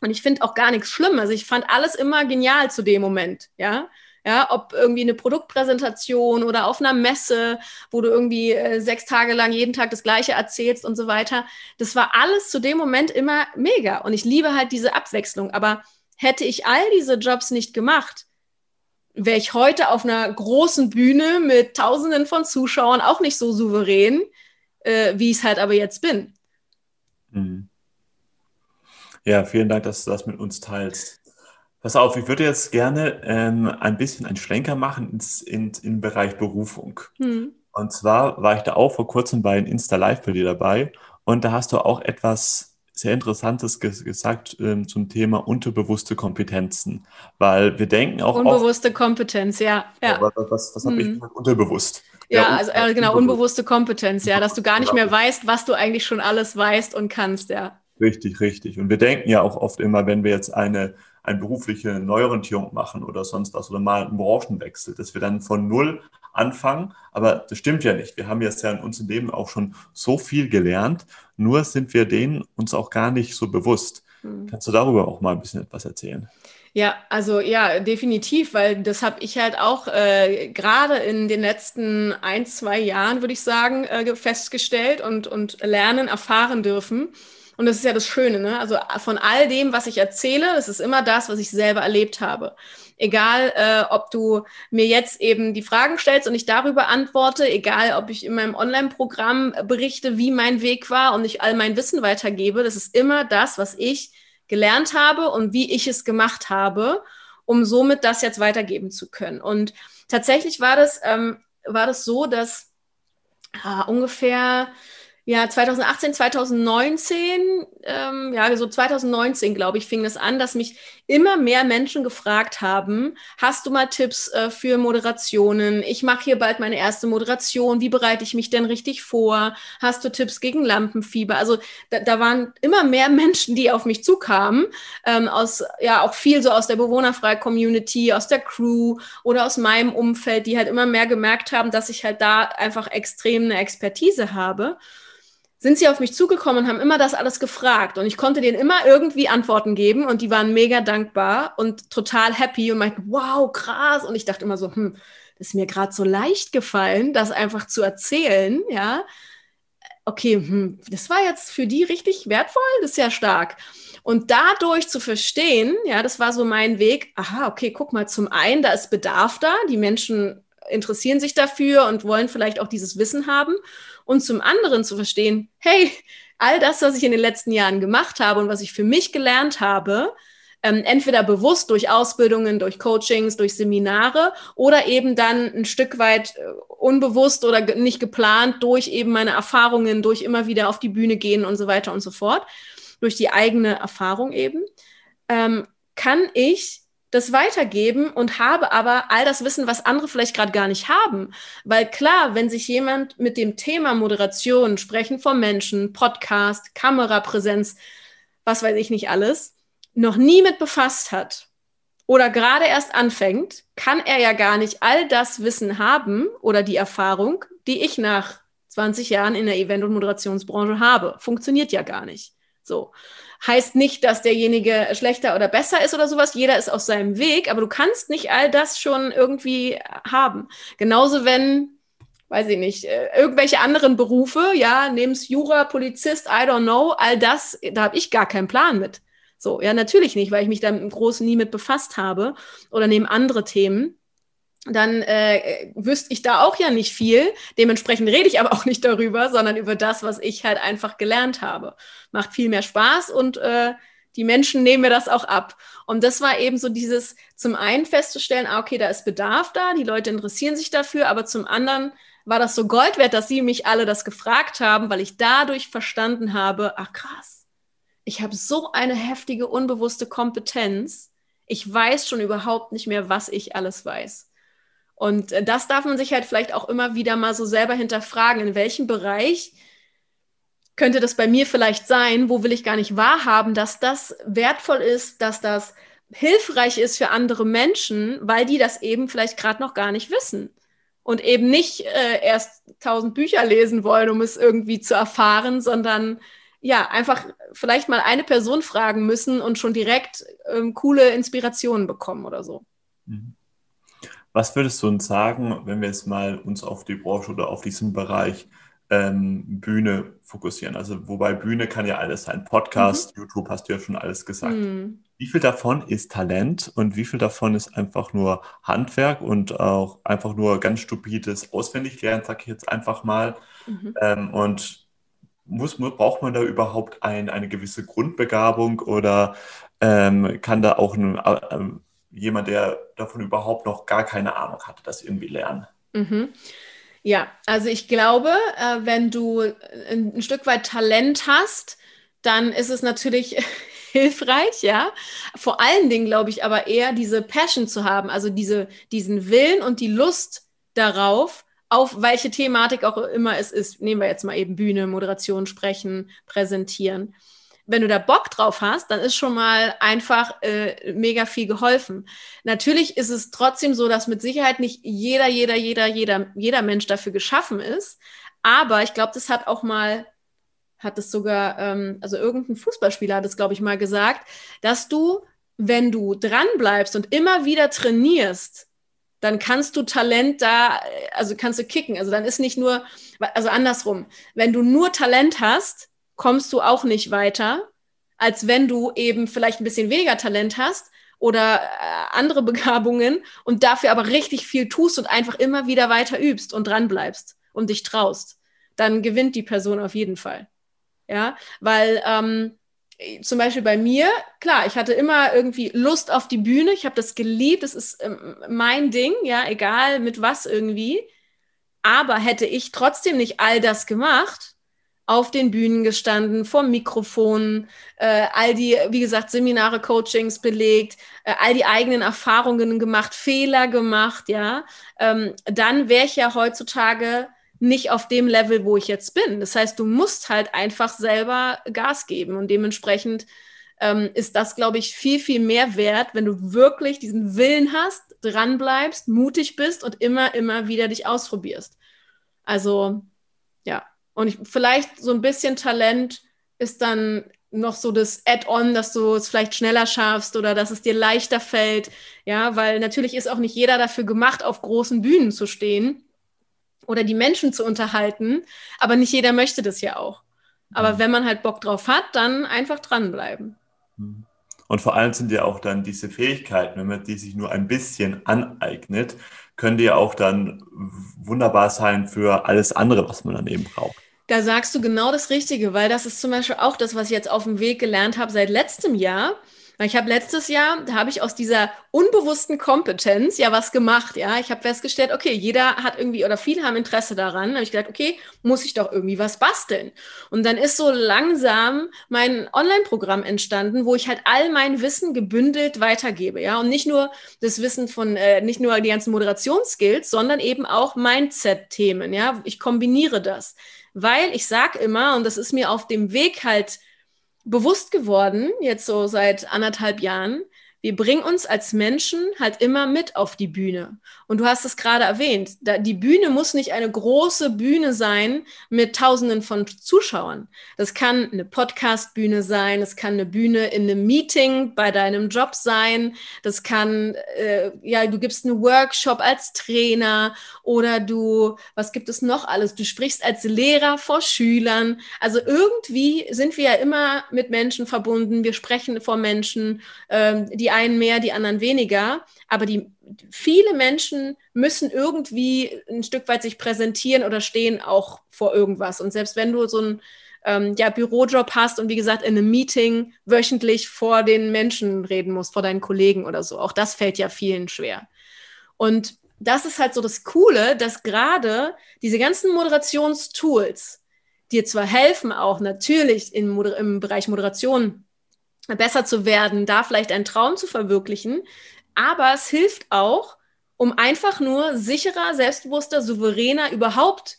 Und ich finde auch gar nichts schlimm. Also ich fand alles immer genial zu dem Moment, ja. Ja, ob irgendwie eine Produktpräsentation oder auf einer Messe, wo du irgendwie äh, sechs Tage lang jeden Tag das Gleiche erzählst und so weiter. Das war alles zu dem Moment immer mega. Und ich liebe halt diese Abwechslung. Aber hätte ich all diese Jobs nicht gemacht, wäre ich heute auf einer großen Bühne mit Tausenden von Zuschauern auch nicht so souverän, äh, wie ich es halt aber jetzt bin. Mhm. Ja, vielen Dank, dass du das mit uns teilst. Pass auf, ich würde jetzt gerne ähm, ein bisschen einen Schlenker machen ins, in, im Bereich Berufung. Mhm. Und zwar war ich da auch vor kurzem bei einem Insta Live bei dir dabei und da hast du auch etwas sehr Interessantes gesagt ähm, zum Thema unterbewusste Kompetenzen, weil wir denken auch unbewusste oft, Kompetenz, ja, ja. Was, was, habe ich hm. unterbewusst? Ja, ja also äh, genau unbewusste Kompetenz, ja, dass du gar nicht mehr weißt, was du eigentlich schon alles weißt und kannst, ja. Richtig, richtig. Und wir denken ja auch oft immer, wenn wir jetzt eine eine berufliche Neuorientierung machen oder sonst was oder mal einen Branchenwechsel, dass wir dann von null anfangen. Aber das stimmt ja nicht. Wir haben jetzt ja in unserem Leben auch schon so viel gelernt, nur sind wir denen uns auch gar nicht so bewusst. Mhm. Kannst du darüber auch mal ein bisschen etwas erzählen? Ja, also ja, definitiv, weil das habe ich halt auch äh, gerade in den letzten ein, zwei Jahren, würde ich sagen, äh, festgestellt und, und lernen, erfahren dürfen. Und das ist ja das Schöne, ne? Also von all dem, was ich erzähle, das ist immer das, was ich selber erlebt habe. Egal, äh, ob du mir jetzt eben die Fragen stellst und ich darüber antworte, egal, ob ich in meinem Online-Programm berichte, wie mein Weg war und ich all mein Wissen weitergebe, das ist immer das, was ich gelernt habe und wie ich es gemacht habe, um somit das jetzt weitergeben zu können. Und tatsächlich war das, ähm, war das so, dass äh, ungefähr ja, 2018, 2019, ähm, ja, so 2019, glaube ich, fing das an, dass mich immer mehr Menschen gefragt haben, hast du mal Tipps äh, für Moderationen? Ich mache hier bald meine erste Moderation. Wie bereite ich mich denn richtig vor? Hast du Tipps gegen Lampenfieber? Also da, da waren immer mehr Menschen, die auf mich zukamen, ähm, aus, ja, auch viel so aus der Bewohnerfrei-Community, aus der Crew oder aus meinem Umfeld, die halt immer mehr gemerkt haben, dass ich halt da einfach extrem eine Expertise habe sind sie auf mich zugekommen und haben immer das alles gefragt. Und ich konnte denen immer irgendwie Antworten geben und die waren mega dankbar und total happy und meinten, wow, krass. Und ich dachte immer so, hm, das ist mir gerade so leicht gefallen, das einfach zu erzählen, ja. Okay, hm, das war jetzt für die richtig wertvoll, das ist ja stark. Und dadurch zu verstehen, ja, das war so mein Weg, aha, okay, guck mal, zum einen, da ist Bedarf da, die Menschen interessieren sich dafür und wollen vielleicht auch dieses Wissen haben. Und zum anderen zu verstehen, hey, all das, was ich in den letzten Jahren gemacht habe und was ich für mich gelernt habe, ähm, entweder bewusst durch Ausbildungen, durch Coachings, durch Seminare oder eben dann ein Stück weit äh, unbewusst oder nicht geplant durch eben meine Erfahrungen, durch immer wieder auf die Bühne gehen und so weiter und so fort, durch die eigene Erfahrung eben, ähm, kann ich das weitergeben und habe aber all das Wissen, was andere vielleicht gerade gar nicht haben. Weil klar, wenn sich jemand mit dem Thema Moderation, Sprechen vor Menschen, Podcast, Kamerapräsenz, was weiß ich nicht alles, noch nie mit befasst hat oder gerade erst anfängt, kann er ja gar nicht all das Wissen haben oder die Erfahrung, die ich nach 20 Jahren in der Event- und Moderationsbranche habe. Funktioniert ja gar nicht. So. Heißt nicht, dass derjenige schlechter oder besser ist oder sowas. Jeder ist auf seinem Weg, aber du kannst nicht all das schon irgendwie haben. Genauso wenn, weiß ich nicht, äh, irgendwelche anderen Berufe, ja, nehm's Jura, Polizist, I don't know, all das, da habe ich gar keinen Plan mit. So, ja, natürlich nicht, weil ich mich da im Großen nie mit befasst habe oder neben andere Themen dann äh, wüsste ich da auch ja nicht viel. Dementsprechend rede ich aber auch nicht darüber, sondern über das, was ich halt einfach gelernt habe. Macht viel mehr Spaß und äh, die Menschen nehmen mir das auch ab. Und das war eben so dieses, zum einen festzustellen, ah, okay, da ist Bedarf da, die Leute interessieren sich dafür, aber zum anderen war das so Gold wert, dass sie mich alle das gefragt haben, weil ich dadurch verstanden habe, ach krass, ich habe so eine heftige, unbewusste Kompetenz. Ich weiß schon überhaupt nicht mehr, was ich alles weiß. Und äh, das darf man sich halt vielleicht auch immer wieder mal so selber hinterfragen, in welchem Bereich könnte das bei mir vielleicht sein, wo will ich gar nicht wahrhaben, dass das wertvoll ist, dass das hilfreich ist für andere Menschen, weil die das eben vielleicht gerade noch gar nicht wissen und eben nicht äh, erst tausend Bücher lesen wollen, um es irgendwie zu erfahren, sondern ja, einfach vielleicht mal eine Person fragen müssen und schon direkt ähm, coole Inspirationen bekommen oder so. Mhm. Was würdest du uns sagen, wenn wir jetzt mal uns auf die Branche oder auf diesen Bereich ähm, Bühne fokussieren? Also wobei Bühne kann ja alles sein. Podcast, mhm. YouTube hast du ja schon alles gesagt. Mhm. Wie viel davon ist Talent und wie viel davon ist einfach nur Handwerk und auch einfach nur ganz stupides Auswendiglernen, sag ich jetzt einfach mal. Mhm. Ähm, und muss, braucht man da überhaupt ein, eine gewisse Grundbegabung oder ähm, kann da auch ein, äh, jemand, der davon überhaupt noch gar keine Ahnung hatte, das irgendwie lernen. Mhm. Ja, also ich glaube, äh, wenn du ein, ein Stück weit Talent hast, dann ist es natürlich hilfreich, ja. Vor allen Dingen glaube ich aber eher diese Passion zu haben, also diese, diesen Willen und die Lust darauf, auf welche Thematik auch immer es ist. Nehmen wir jetzt mal eben Bühne, Moderation, Sprechen, Präsentieren wenn du da Bock drauf hast, dann ist schon mal einfach äh, mega viel geholfen. Natürlich ist es trotzdem so, dass mit Sicherheit nicht jeder, jeder, jeder, jeder, jeder Mensch dafür geschaffen ist. Aber ich glaube, das hat auch mal, hat es sogar, ähm, also irgendein Fußballspieler hat es, glaube ich, mal gesagt, dass du, wenn du dran bleibst und immer wieder trainierst, dann kannst du Talent da, also kannst du kicken. Also dann ist nicht nur, also andersrum, wenn du nur Talent hast, kommst du auch nicht weiter, als wenn du eben vielleicht ein bisschen weniger Talent hast oder äh, andere Begabungen und dafür aber richtig viel tust und einfach immer wieder weiter übst und dran bleibst und dich traust. Dann gewinnt die Person auf jeden Fall. Ja, weil ähm, zum Beispiel bei mir, klar, ich hatte immer irgendwie Lust auf die Bühne. Ich habe das geliebt. Das ist ähm, mein Ding, ja, egal mit was irgendwie. Aber hätte ich trotzdem nicht all das gemacht, auf den Bühnen gestanden, vor Mikrofonen, äh, all die, wie gesagt, Seminare, Coachings belegt, äh, all die eigenen Erfahrungen gemacht, Fehler gemacht, ja, ähm, dann wäre ich ja heutzutage nicht auf dem Level, wo ich jetzt bin. Das heißt, du musst halt einfach selber Gas geben und dementsprechend ähm, ist das, glaube ich, viel, viel mehr wert, wenn du wirklich diesen Willen hast, dranbleibst, mutig bist und immer, immer wieder dich ausprobierst. Also, ja, und ich, vielleicht so ein bisschen Talent ist dann noch so das Add-on, dass du es vielleicht schneller schaffst oder dass es dir leichter fällt. Ja, weil natürlich ist auch nicht jeder dafür gemacht, auf großen Bühnen zu stehen oder die Menschen zu unterhalten. Aber nicht jeder möchte das ja auch. Aber mhm. wenn man halt Bock drauf hat, dann einfach dranbleiben. Mhm. Und vor allem sind ja auch dann diese Fähigkeiten, wenn man die sich nur ein bisschen aneignet, können die ja auch dann wunderbar sein für alles andere, was man dann eben braucht. Da sagst du genau das Richtige, weil das ist zum Beispiel auch das, was ich jetzt auf dem Weg gelernt habe seit letztem Jahr. Weil ich habe letztes Jahr, da habe ich aus dieser unbewussten Kompetenz ja was gemacht. Ja, ich habe festgestellt, okay, jeder hat irgendwie oder viele haben Interesse daran. Da habe ich gedacht, okay, muss ich doch irgendwie was basteln. Und dann ist so langsam mein Online-Programm entstanden, wo ich halt all mein Wissen gebündelt weitergebe. Ja, und nicht nur das Wissen von, äh, nicht nur die ganzen Moderationsskills, sondern eben auch Mindset-Themen. Ja, ich kombiniere das. Weil ich sage immer, und das ist mir auf dem Weg halt bewusst geworden, jetzt so seit anderthalb Jahren, wir bringen uns als Menschen halt immer mit auf die Bühne. Und du hast es gerade erwähnt, da, die Bühne muss nicht eine große Bühne sein mit Tausenden von Zuschauern. Das kann eine Podcast-Bühne sein, das kann eine Bühne in einem Meeting bei deinem Job sein, das kann, äh, ja, du gibst einen Workshop als Trainer oder du, was gibt es noch alles? Du sprichst als Lehrer vor Schülern. Also irgendwie sind wir ja immer mit Menschen verbunden, wir sprechen vor Menschen, ähm, die einen mehr, die anderen weniger. Aber die viele Menschen müssen irgendwie ein Stück weit sich präsentieren oder stehen auch vor irgendwas. Und selbst wenn du so einen ähm, ja, Bürojob hast und wie gesagt in einem Meeting wöchentlich vor den Menschen reden musst, vor deinen Kollegen oder so, auch das fällt ja vielen schwer. Und das ist halt so das Coole, dass gerade diese ganzen Moderationstools dir zwar helfen, auch natürlich in Moder im Bereich Moderation besser zu werden, da vielleicht einen Traum zu verwirklichen. Aber es hilft auch, um einfach nur sicherer, selbstbewusster, souveräner überhaupt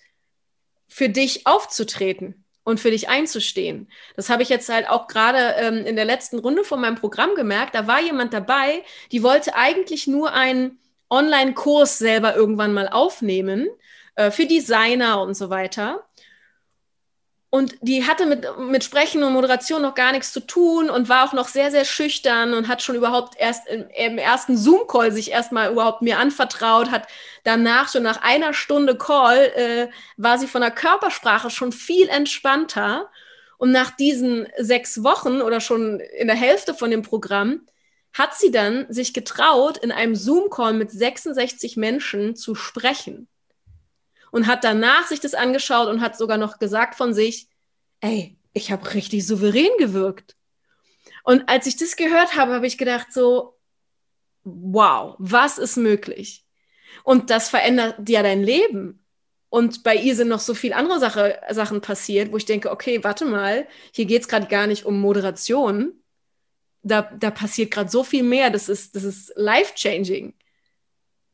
für dich aufzutreten und für dich einzustehen. Das habe ich jetzt halt auch gerade ähm, in der letzten Runde von meinem Programm gemerkt. Da war jemand dabei, die wollte eigentlich nur einen Online-Kurs selber irgendwann mal aufnehmen äh, für Designer und so weiter. Und die hatte mit, mit Sprechen und Moderation noch gar nichts zu tun und war auch noch sehr, sehr schüchtern und hat schon überhaupt erst im, im ersten Zoom-Call sich erstmal überhaupt mir anvertraut, hat danach schon nach einer Stunde Call, äh, war sie von der Körpersprache schon viel entspannter. Und nach diesen sechs Wochen oder schon in der Hälfte von dem Programm hat sie dann sich getraut, in einem Zoom-Call mit 66 Menschen zu sprechen und hat danach sich das angeschaut und hat sogar noch gesagt von sich, ey, ich habe richtig souverän gewirkt. Und als ich das gehört habe, habe ich gedacht so, wow, was ist möglich? Und das verändert ja dein Leben. Und bei ihr sind noch so viele andere Sache, Sachen passiert, wo ich denke, okay, warte mal, hier geht es gerade gar nicht um Moderation. Da, da passiert gerade so viel mehr. Das ist, das ist life-changing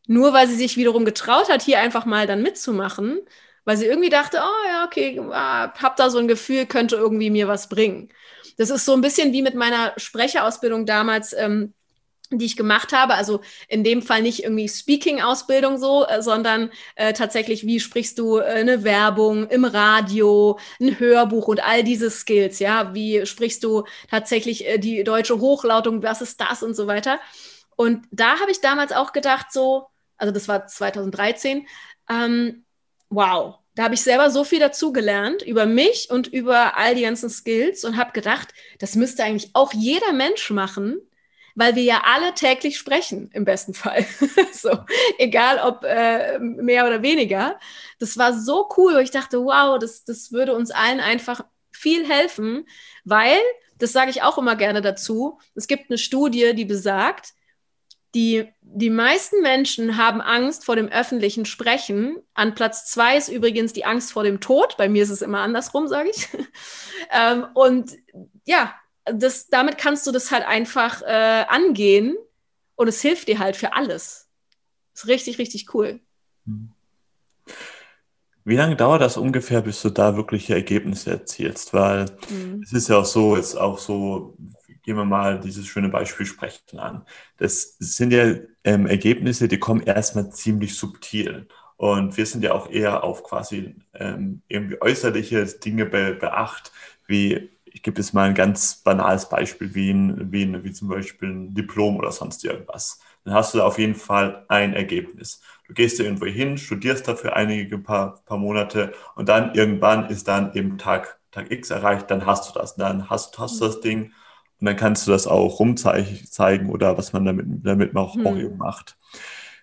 nur weil sie sich wiederum getraut hat, hier einfach mal dann mitzumachen, weil sie irgendwie dachte, oh ja, okay, ah, hab da so ein Gefühl, könnte irgendwie mir was bringen. Das ist so ein bisschen wie mit meiner Sprecherausbildung damals, ähm, die ich gemacht habe. Also in dem Fall nicht irgendwie Speaking-Ausbildung so, äh, sondern äh, tatsächlich, wie sprichst du äh, eine Werbung im Radio, ein Hörbuch und all diese Skills, ja, wie sprichst du tatsächlich äh, die deutsche Hochlautung, was ist das und so weiter. Und da habe ich damals auch gedacht, so, also das war 2013. Ähm, wow, da habe ich selber so viel dazu gelernt über mich und über all die ganzen Skills und habe gedacht, das müsste eigentlich auch jeder Mensch machen, weil wir ja alle täglich sprechen, im besten Fall. so, egal ob äh, mehr oder weniger. Das war so cool, wo ich dachte, wow, das, das würde uns allen einfach viel helfen, weil, das sage ich auch immer gerne dazu, es gibt eine Studie, die besagt, die, die meisten Menschen haben Angst vor dem öffentlichen Sprechen. An Platz zwei ist übrigens die Angst vor dem Tod. Bei mir ist es immer andersrum, sage ich. ähm, und ja, das, damit kannst du das halt einfach äh, angehen und es hilft dir halt für alles. Ist richtig, richtig cool. Wie lange dauert das ungefähr, bis du da wirkliche Ergebnisse erzielst? Weil mhm. es ist ja auch so, jetzt auch so, gehen wir mal dieses schöne Beispiel Sprechen an. Das sind ja ähm, Ergebnisse, die kommen erstmal ziemlich subtil. Und wir sind ja auch eher auf quasi ähm, irgendwie äußerliche Dinge be beacht, wie ich gebe jetzt mal ein ganz banales Beispiel, wie, ein, wie, ein, wie zum Beispiel ein Diplom oder sonst irgendwas. Dann hast du da auf jeden Fall ein Ergebnis. Du gehst da irgendwo hin, studierst dafür einige paar, paar Monate und dann irgendwann ist dann eben Tag, Tag X erreicht, dann hast du das. Dann hast, hast du das Ding Und dann kannst du das auch rumzeigen oder was man damit, damit auch, hm. auch macht.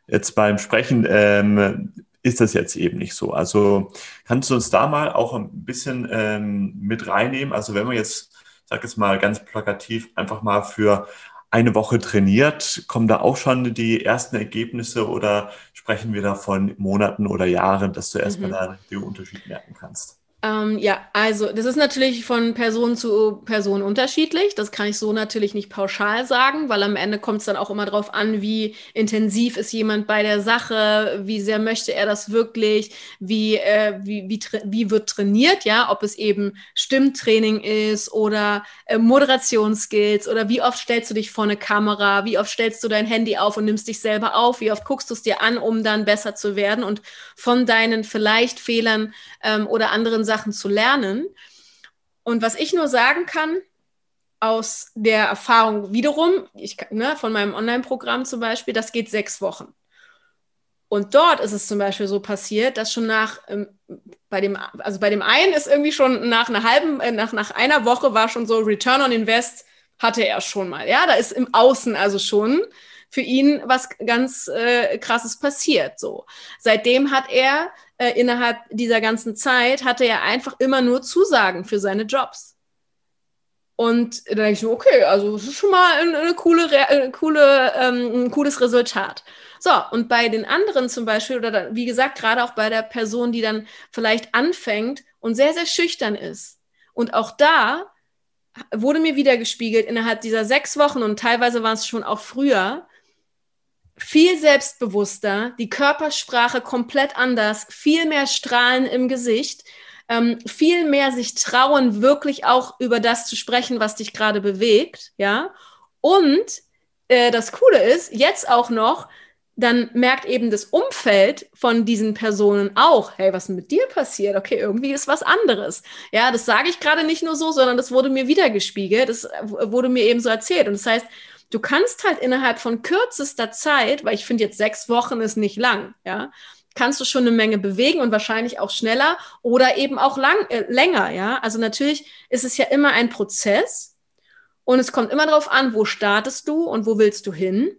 Jetzt beim Sprechen ähm, ist das jetzt eben nicht so. Also kannst du uns da mal auch ein bisschen ähm, mit reinnehmen? Also wenn man jetzt, sag jetzt mal ganz plakativ, einfach mal für eine Woche trainiert, kommen da auch schon die ersten Ergebnisse oder sprechen wir da von Monaten oder Jahren, dass du erstmal mhm. da den Unterschied merken kannst? Ähm, ja, also das ist natürlich von Person zu Person unterschiedlich. Das kann ich so natürlich nicht pauschal sagen, weil am Ende kommt es dann auch immer darauf an, wie intensiv ist jemand bei der Sache, wie sehr möchte er das wirklich, wie, äh, wie, wie, wie wird trainiert, ja, ob es eben Stimmtraining ist oder äh, Moderationsskills oder wie oft stellst du dich vor eine Kamera, wie oft stellst du dein Handy auf und nimmst dich selber auf, wie oft guckst du es dir an, um dann besser zu werden und von deinen vielleicht Fehlern ähm, oder anderen Sachen Sachen zu lernen. Und was ich nur sagen kann, aus der Erfahrung wiederum, ich, ne, von meinem Online-Programm zum Beispiel, das geht sechs Wochen. Und dort ist es zum Beispiel so passiert, dass schon nach, ähm, bei dem, also bei dem einen ist irgendwie schon nach einer halben, äh, nach, nach einer Woche war schon so Return on Invest hatte er schon mal. Ja, da ist im Außen also schon für ihn was ganz äh, krasses passiert. So. Seitdem hat er äh, innerhalb dieser ganzen Zeit hatte er einfach immer nur Zusagen für seine Jobs. Und da denke ich so, okay, also das ist schon mal eine, eine coole, eine coole, ähm, ein cooles Resultat. So, und bei den anderen zum Beispiel, oder dann, wie gesagt, gerade auch bei der Person, die dann vielleicht anfängt und sehr, sehr schüchtern ist. Und auch da wurde mir wieder gespiegelt, innerhalb dieser sechs Wochen und teilweise war es schon auch früher, viel selbstbewusster, die Körpersprache komplett anders, viel mehr Strahlen im Gesicht, ähm, viel mehr sich trauen, wirklich auch über das zu sprechen, was dich gerade bewegt, ja. Und äh, das Coole ist, jetzt auch noch, dann merkt eben das Umfeld von diesen Personen auch, hey, was mit dir passiert? Okay, irgendwie ist was anderes. Ja, das sage ich gerade nicht nur so, sondern das wurde mir wiedergespiegelt, das wurde mir eben so erzählt. Und das heißt, du kannst halt innerhalb von kürzester Zeit, weil ich finde jetzt sechs Wochen ist nicht lang, ja, kannst du schon eine Menge bewegen und wahrscheinlich auch schneller oder eben auch lang, äh, länger, ja. Also natürlich ist es ja immer ein Prozess und es kommt immer darauf an, wo startest du und wo willst du hin.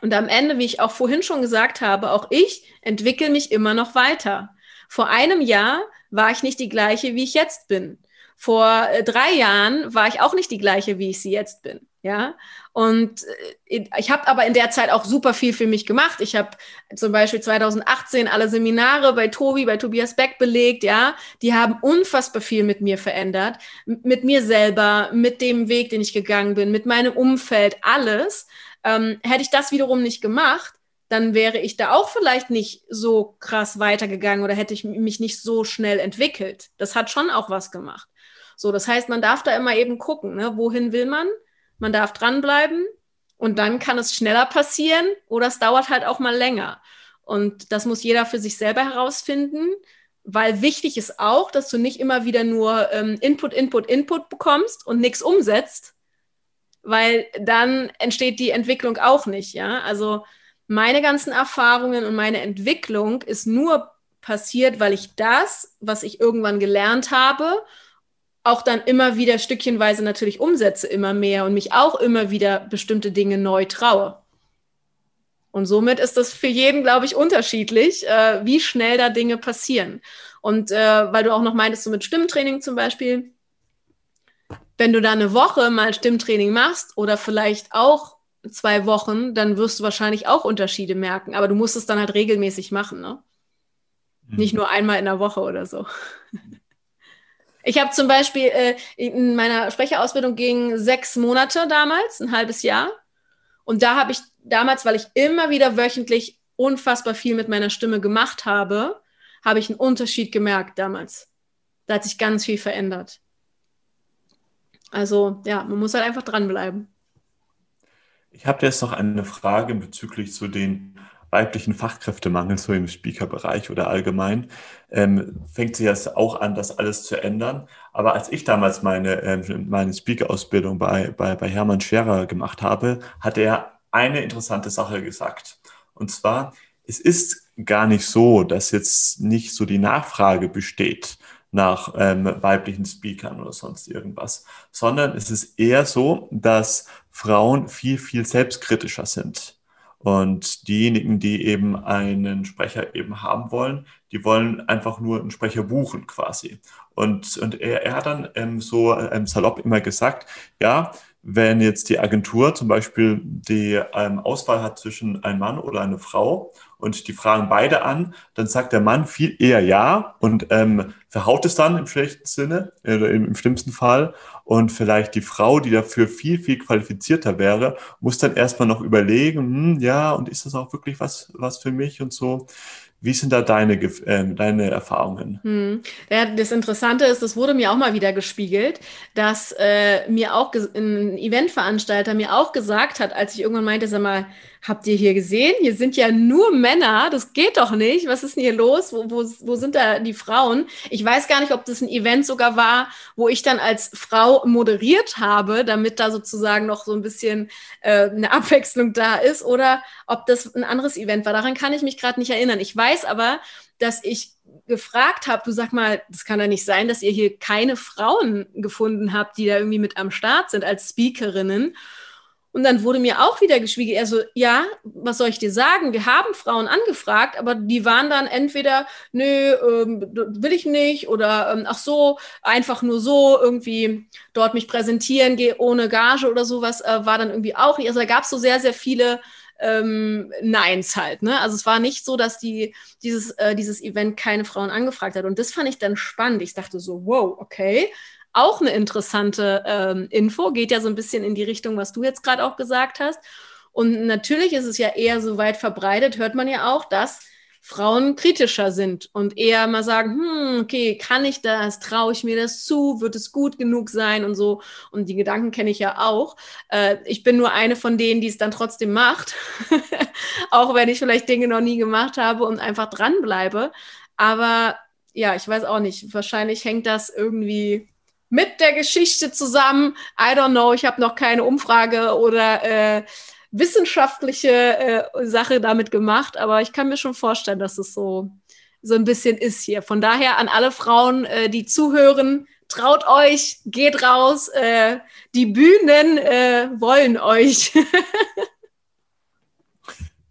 Und am Ende, wie ich auch vorhin schon gesagt habe, auch ich entwickle mich immer noch weiter. Vor einem Jahr war ich nicht die gleiche, wie ich jetzt bin. Vor äh, drei Jahren war ich auch nicht die gleiche, wie ich sie jetzt bin. Ja, und äh, ich habe aber in der Zeit auch super viel für mich gemacht. Ich habe zum Beispiel 2018 alle Seminare bei Tobi, bei Tobias Beck belegt. Ja, die haben unfassbar viel mit mir verändert, mit mir selber, mit dem Weg, den ich gegangen bin, mit meinem Umfeld, alles. Ähm, hätte ich das wiederum nicht gemacht, dann wäre ich da auch vielleicht nicht so krass weitergegangen oder hätte ich mich nicht so schnell entwickelt. Das hat schon auch was gemacht. So, das heißt, man darf da immer eben gucken, ne? wohin will man? Man darf dranbleiben und dann kann es schneller passieren oder es dauert halt auch mal länger. Und das muss jeder für sich selber herausfinden, weil wichtig ist auch, dass du nicht immer wieder nur ähm, Input, Input, Input bekommst und nichts umsetzt, weil dann entsteht die Entwicklung auch nicht. Ja, also meine ganzen Erfahrungen und meine Entwicklung ist nur passiert, weil ich das, was ich irgendwann gelernt habe auch dann immer wieder stückchenweise natürlich umsetze, immer mehr und mich auch immer wieder bestimmte Dinge neu traue. Und somit ist das für jeden, glaube ich, unterschiedlich, äh, wie schnell da Dinge passieren. Und äh, weil du auch noch meintest, so mit Stimmtraining zum Beispiel, wenn du da eine Woche mal Stimmtraining machst oder vielleicht auch zwei Wochen, dann wirst du wahrscheinlich auch Unterschiede merken. Aber du musst es dann halt regelmäßig machen, ne? Mhm. Nicht nur einmal in der Woche oder so. Ich habe zum Beispiel äh, in meiner Sprecherausbildung ging sechs Monate damals, ein halbes Jahr. Und da habe ich damals, weil ich immer wieder wöchentlich unfassbar viel mit meiner Stimme gemacht habe, habe ich einen Unterschied gemerkt damals. Da hat sich ganz viel verändert. Also ja, man muss halt einfach dranbleiben. Ich habe jetzt noch eine Frage bezüglich zu den weiblichen Fachkräftemangel so im Speaker-Bereich oder allgemein, ähm, fängt sich jetzt auch an, das alles zu ändern. Aber als ich damals meine, ähm, meine Speaker-Ausbildung bei, bei, bei Hermann Scherer gemacht habe, hat er eine interessante Sache gesagt. Und zwar, es ist gar nicht so, dass jetzt nicht so die Nachfrage besteht nach ähm, weiblichen Speakern oder sonst irgendwas, sondern es ist eher so, dass Frauen viel, viel selbstkritischer sind. Und diejenigen, die eben einen Sprecher eben haben wollen, die wollen einfach nur einen Sprecher buchen quasi. Und, und er, er hat dann ähm, so ähm, salopp immer gesagt, ja, wenn jetzt die Agentur zum Beispiel die ähm, Auswahl hat zwischen einem Mann oder einer Frau und die fragen beide an, dann sagt der Mann viel eher ja und ähm, verhaut es dann im schlechten Sinne, äh, im, im schlimmsten Fall. Und vielleicht die Frau, die dafür viel, viel qualifizierter wäre, muss dann erstmal noch überlegen, hm, ja, und ist das auch wirklich was, was für mich und so. Wie sind da deine, äh, deine Erfahrungen? Hm. Ja, das Interessante ist, das wurde mir auch mal wieder gespiegelt, dass äh, mir auch ein Eventveranstalter mir auch gesagt hat, als ich irgendwann meinte, sag mal, habt ihr hier gesehen? Hier sind ja nur Männer, das geht doch nicht. Was ist denn hier los? Wo, wo, wo sind da die Frauen? Ich weiß gar nicht, ob das ein Event sogar war, wo ich dann als Frau moderiert habe, damit da sozusagen noch so ein bisschen äh, eine Abwechslung da ist, oder ob das ein anderes Event war. Daran kann ich mich gerade nicht erinnern. Ich weiß aber, dass ich gefragt habe, du sag mal, das kann ja nicht sein, dass ihr hier keine Frauen gefunden habt, die da irgendwie mit am Start sind als Speakerinnen. Und dann wurde mir auch wieder geschwiegen, er so, ja, was soll ich dir sagen? Wir haben Frauen angefragt, aber die waren dann entweder, nö, ähm, will ich nicht oder ähm, ach so, einfach nur so irgendwie dort mich präsentieren, gehe ohne Gage oder sowas, äh, war dann irgendwie auch nicht. Also da gab es so sehr, sehr viele ähm, Neins halt. Ne? Also es war nicht so, dass die, dieses, äh, dieses Event keine Frauen angefragt hat. Und das fand ich dann spannend. Ich dachte so, wow, okay. Auch eine interessante ähm, Info, geht ja so ein bisschen in die Richtung, was du jetzt gerade auch gesagt hast. Und natürlich ist es ja eher so weit verbreitet, hört man ja auch, dass Frauen kritischer sind und eher mal sagen, hm, okay, kann ich das? Traue ich mir das zu? Wird es gut genug sein und so? Und die Gedanken kenne ich ja auch. Äh, ich bin nur eine von denen, die es dann trotzdem macht, auch wenn ich vielleicht Dinge noch nie gemacht habe und einfach dranbleibe. Aber ja, ich weiß auch nicht. Wahrscheinlich hängt das irgendwie mit der Geschichte zusammen. I don't know. Ich habe noch keine Umfrage oder äh, wissenschaftliche äh, Sache damit gemacht, aber ich kann mir schon vorstellen, dass es so, so ein bisschen ist hier. Von daher an alle Frauen, äh, die zuhören, traut euch, geht raus, äh, die Bühnen äh, wollen euch.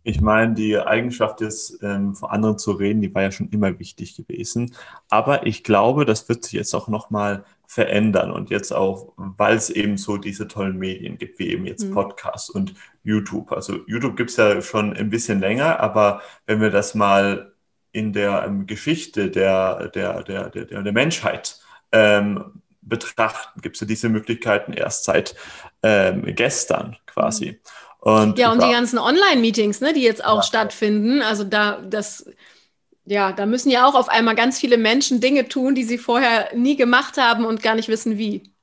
Ich meine, die Eigenschaft ist, ähm, vor anderen zu reden, die war ja schon immer wichtig gewesen. Aber ich glaube, das wird sich jetzt auch nochmal verändern und jetzt auch, weil es eben so diese tollen Medien gibt, wie eben jetzt mhm. Podcasts und YouTube. Also YouTube gibt es ja schon ein bisschen länger, aber wenn wir das mal in der ähm, Geschichte der, der, der, der, der Menschheit ähm, betrachten, gibt es ja diese Möglichkeiten erst seit ähm, gestern quasi. Mhm. Und ja, und die ganzen Online-Meetings, ne, die jetzt auch ja. stattfinden, also da, das ja, da müssen ja auch auf einmal ganz viele Menschen Dinge tun, die sie vorher nie gemacht haben und gar nicht wissen, wie.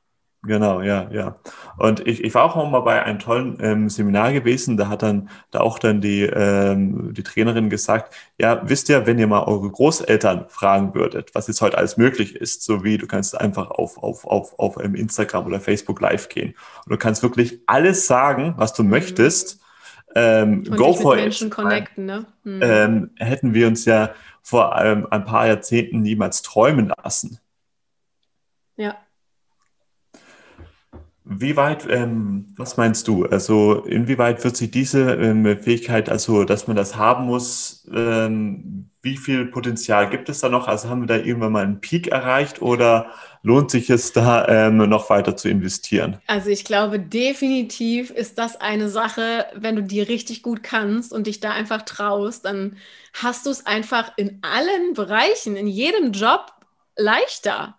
Genau, ja, ja. Und ich, ich war auch mal bei einem tollen ähm, Seminar gewesen, da hat dann da auch dann die, ähm, die Trainerin gesagt, ja, wisst ihr, wenn ihr mal eure Großeltern fragen würdet, was jetzt heute alles möglich ist, so wie du kannst einfach auf, auf, auf, auf ähm, Instagram oder Facebook live gehen und du kannst wirklich alles sagen, was du mhm. möchtest. Ähm, go for Menschen it. Connecten, ne? Mhm. Ähm, hätten wir uns ja vor ähm, ein paar Jahrzehnten niemals träumen lassen. Ja. Wie weit, ähm, was meinst du? Also inwieweit wird sich diese ähm, Fähigkeit, also dass man das haben muss, ähm, wie viel Potenzial gibt es da noch? Also haben wir da irgendwann mal einen Peak erreicht oder lohnt sich es da ähm, noch weiter zu investieren? Also ich glaube definitiv ist das eine Sache, wenn du die richtig gut kannst und dich da einfach traust, dann hast du es einfach in allen Bereichen, in jedem Job leichter.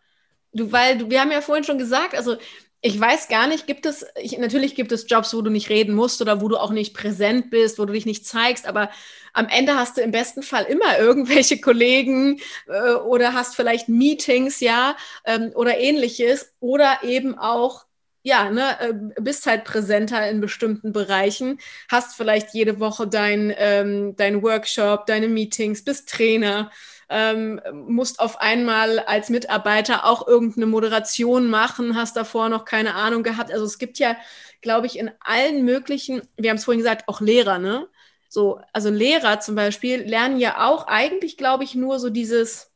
Du, weil du, wir haben ja vorhin schon gesagt, also ich weiß gar nicht, gibt es, ich, natürlich gibt es Jobs, wo du nicht reden musst oder wo du auch nicht präsent bist, wo du dich nicht zeigst, aber am Ende hast du im besten Fall immer irgendwelche Kollegen äh, oder hast vielleicht Meetings, ja, ähm, oder ähnliches oder eben auch ja, ne, äh, bist halt präsenter in bestimmten Bereichen, hast vielleicht jede Woche dein, ähm, dein Workshop, deine Meetings, bist Trainer ähm, musst auf einmal als Mitarbeiter auch irgendeine Moderation machen, hast davor noch keine Ahnung gehabt. Also es gibt ja, glaube ich, in allen möglichen, wir haben es vorhin gesagt, auch Lehrer, ne? So, also Lehrer zum Beispiel lernen ja auch eigentlich, glaube ich, nur so dieses,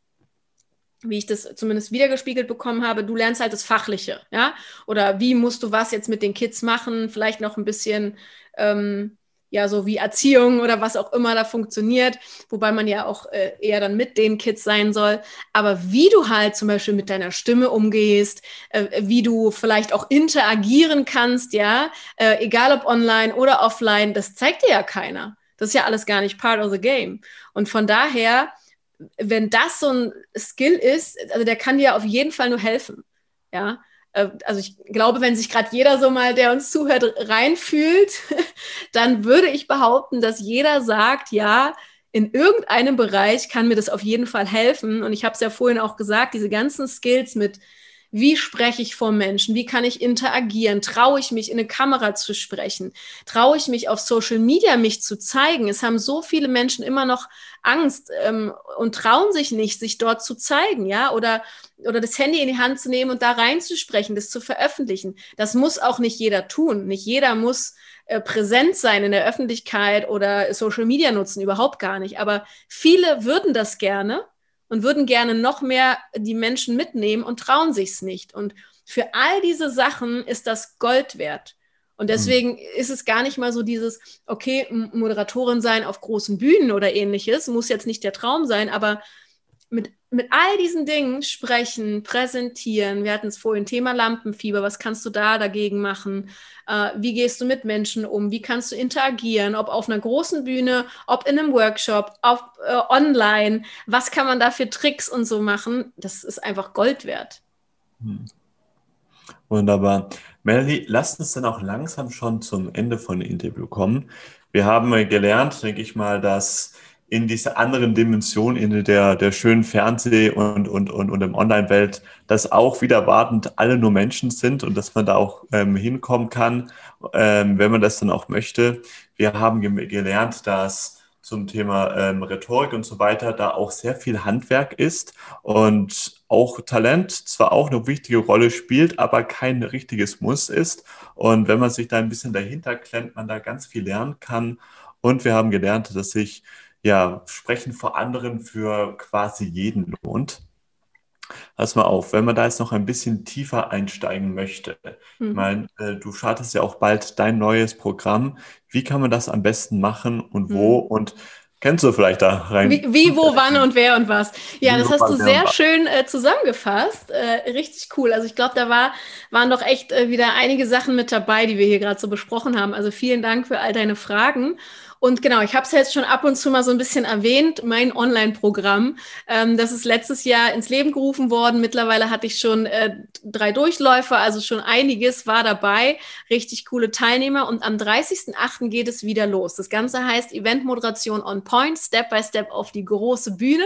wie ich das zumindest wiedergespiegelt bekommen habe, du lernst halt das Fachliche, ja? Oder wie musst du was jetzt mit den Kids machen? Vielleicht noch ein bisschen, ähm, ja, so wie Erziehung oder was auch immer da funktioniert, wobei man ja auch äh, eher dann mit den Kids sein soll. Aber wie du halt zum Beispiel mit deiner Stimme umgehst, äh, wie du vielleicht auch interagieren kannst, ja, äh, egal ob online oder offline, das zeigt dir ja keiner. Das ist ja alles gar nicht part of the game. Und von daher, wenn das so ein Skill ist, also der kann dir auf jeden Fall nur helfen. Ja, also ich glaube, wenn sich gerade jeder so mal, der uns zuhört, reinfühlt, dann würde ich behaupten, dass jeder sagt, ja, in irgendeinem Bereich kann mir das auf jeden Fall helfen. Und ich habe es ja vorhin auch gesagt, diese ganzen Skills mit wie spreche ich vor Menschen? Wie kann ich interagieren? Traue ich mich, in eine Kamera zu sprechen? Traue ich mich, auf Social Media mich zu zeigen? Es haben so viele Menschen immer noch Angst ähm, und trauen sich nicht, sich dort zu zeigen, ja? Oder, oder das Handy in die Hand zu nehmen und da reinzusprechen, das zu veröffentlichen. Das muss auch nicht jeder tun. Nicht jeder muss äh, präsent sein in der Öffentlichkeit oder Social Media nutzen, überhaupt gar nicht. Aber viele würden das gerne und würden gerne noch mehr die Menschen mitnehmen und trauen sich's nicht. Und für all diese Sachen ist das Gold wert. Und deswegen ist es gar nicht mal so dieses, okay, Moderatorin sein auf großen Bühnen oder ähnliches, muss jetzt nicht der Traum sein, aber mit, mit all diesen Dingen sprechen, präsentieren. Wir hatten es vorhin, Thema Lampenfieber. Was kannst du da dagegen machen? Äh, wie gehst du mit Menschen um? Wie kannst du interagieren? Ob auf einer großen Bühne, ob in einem Workshop, auf, äh, online. Was kann man da für Tricks und so machen? Das ist einfach Gold wert. Hm. Wunderbar. Melanie, lass uns dann auch langsam schon zum Ende von dem Interview kommen. Wir haben gelernt, denke ich mal, dass in dieser anderen Dimension, in der, der schönen Fernseh- und, und, und, und im Online-Welt, dass auch wieder wartend alle nur Menschen sind und dass man da auch ähm, hinkommen kann, ähm, wenn man das dann auch möchte. Wir haben ge gelernt, dass zum Thema ähm, Rhetorik und so weiter da auch sehr viel Handwerk ist und auch Talent zwar auch eine wichtige Rolle spielt, aber kein richtiges Muss ist. Und wenn man sich da ein bisschen dahinter klemmt, man da ganz viel lernen kann. Und wir haben gelernt, dass sich ja, Sprechen vor anderen für quasi jeden lohnt. Pass mal auf, wenn man da jetzt noch ein bisschen tiefer einsteigen möchte. Mhm. Ich meine, äh, du startest ja auch bald dein neues Programm. Wie kann man das am besten machen und wo? Mhm. Und kennst du vielleicht da rein? Wie, wie wo, wann und wer und was? Ja, das hast du sehr schön äh, zusammengefasst. Äh, richtig cool. Also ich glaube, da war, waren doch echt äh, wieder einige Sachen mit dabei, die wir hier gerade so besprochen haben. Also vielen Dank für all deine Fragen. Und genau, ich habe es jetzt schon ab und zu mal so ein bisschen erwähnt, mein Online-Programm. Ähm, das ist letztes Jahr ins Leben gerufen worden. Mittlerweile hatte ich schon äh, drei Durchläufer, also schon einiges war dabei. Richtig coole Teilnehmer. Und am 30.08. geht es wieder los. Das Ganze heißt Eventmoderation on Point, Step by Step auf die große Bühne.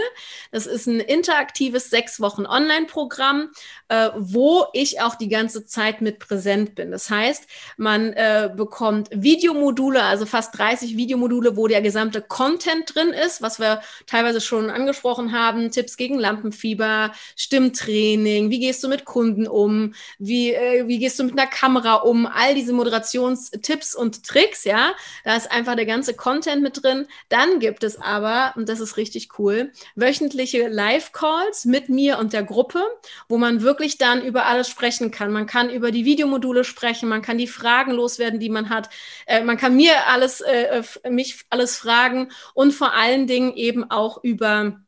Das ist ein interaktives sechs Wochen Online-Programm, äh, wo ich auch die ganze Zeit mit präsent bin. Das heißt, man äh, bekommt Videomodule, also fast 30 Videomodule Module, wo der gesamte Content drin ist, was wir teilweise schon angesprochen haben, Tipps gegen Lampenfieber, Stimmtraining, wie gehst du mit Kunden um, wie, äh, wie gehst du mit einer Kamera um, all diese Moderationstipps und Tricks, ja, da ist einfach der ganze Content mit drin. Dann gibt es aber, und das ist richtig cool, wöchentliche Live-Calls mit mir und der Gruppe, wo man wirklich dann über alles sprechen kann. Man kann über die Videomodule sprechen, man kann die Fragen loswerden, die man hat, äh, man kann mir alles äh, mich alles fragen und vor allen Dingen eben auch über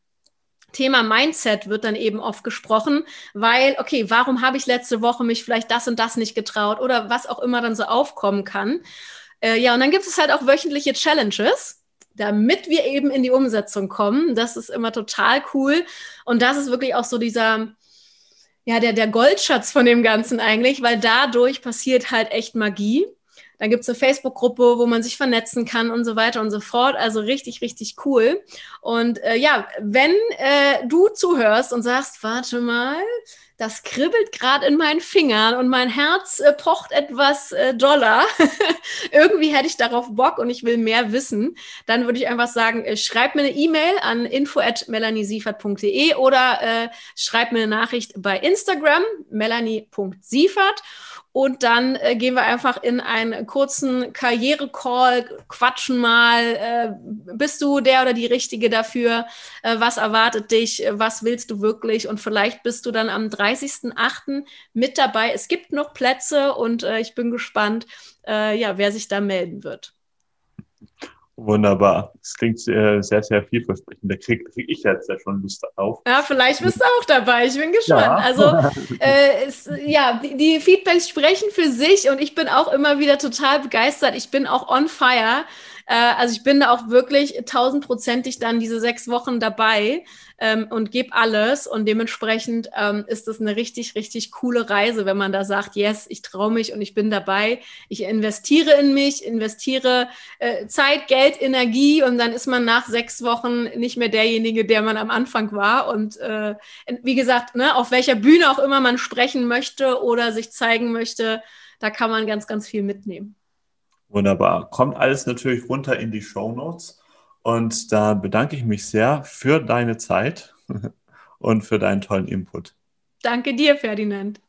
Thema Mindset wird dann eben oft gesprochen, weil, okay, warum habe ich letzte Woche mich vielleicht das und das nicht getraut oder was auch immer dann so aufkommen kann. Äh, ja, und dann gibt es halt auch wöchentliche Challenges, damit wir eben in die Umsetzung kommen. Das ist immer total cool. Und das ist wirklich auch so dieser, ja, der, der Goldschatz von dem Ganzen eigentlich, weil dadurch passiert halt echt Magie. Da gibt es eine Facebook-Gruppe, wo man sich vernetzen kann und so weiter und so fort. Also richtig, richtig cool. Und äh, ja, wenn äh, du zuhörst und sagst, warte mal, das kribbelt gerade in meinen Fingern und mein Herz äh, pocht etwas äh, doller. Irgendwie hätte ich darauf Bock und ich will mehr wissen. Dann würde ich einfach sagen, äh, schreib mir eine E-Mail an info@melaniesiefert.de oder äh, schreib mir eine Nachricht bei Instagram melanie.siefert und dann äh, gehen wir einfach in einen kurzen Karriere-Call, quatschen mal. Äh, bist du der oder die Richtige dafür? Äh, was erwartet dich? Was willst du wirklich? Und vielleicht bist du dann am 30.08. mit dabei. Es gibt noch Plätze und äh, ich bin gespannt, äh, ja, wer sich da melden wird. Wunderbar. Das klingt sehr, sehr, sehr vielversprechend. Da kriege krieg ich jetzt ja schon Lust auf. Ja, vielleicht bist du auch dabei. Ich bin gespannt. Ja. Also, äh, es, ja, die, die, Feedbacks sprechen für sich und ich bin auch immer wieder total begeistert. Ich bin auch on fire. Äh, also, ich bin da auch wirklich tausendprozentig dann diese sechs Wochen dabei ähm, und gebe alles. Und dementsprechend ähm, ist es eine richtig, richtig coole Reise, wenn man da sagt, yes, ich traue mich und ich bin dabei. Ich investiere in mich, investiere äh, Zeit, Geld, Energie und dann ist man nach sechs Wochen nicht mehr derjenige, der man am Anfang war. Und äh, wie gesagt, ne, auf welcher Bühne auch immer man sprechen möchte oder sich zeigen möchte, da kann man ganz, ganz viel mitnehmen. Wunderbar. Kommt alles natürlich runter in die Show Notes. Und da bedanke ich mich sehr für deine Zeit und für deinen tollen Input. Danke dir, Ferdinand.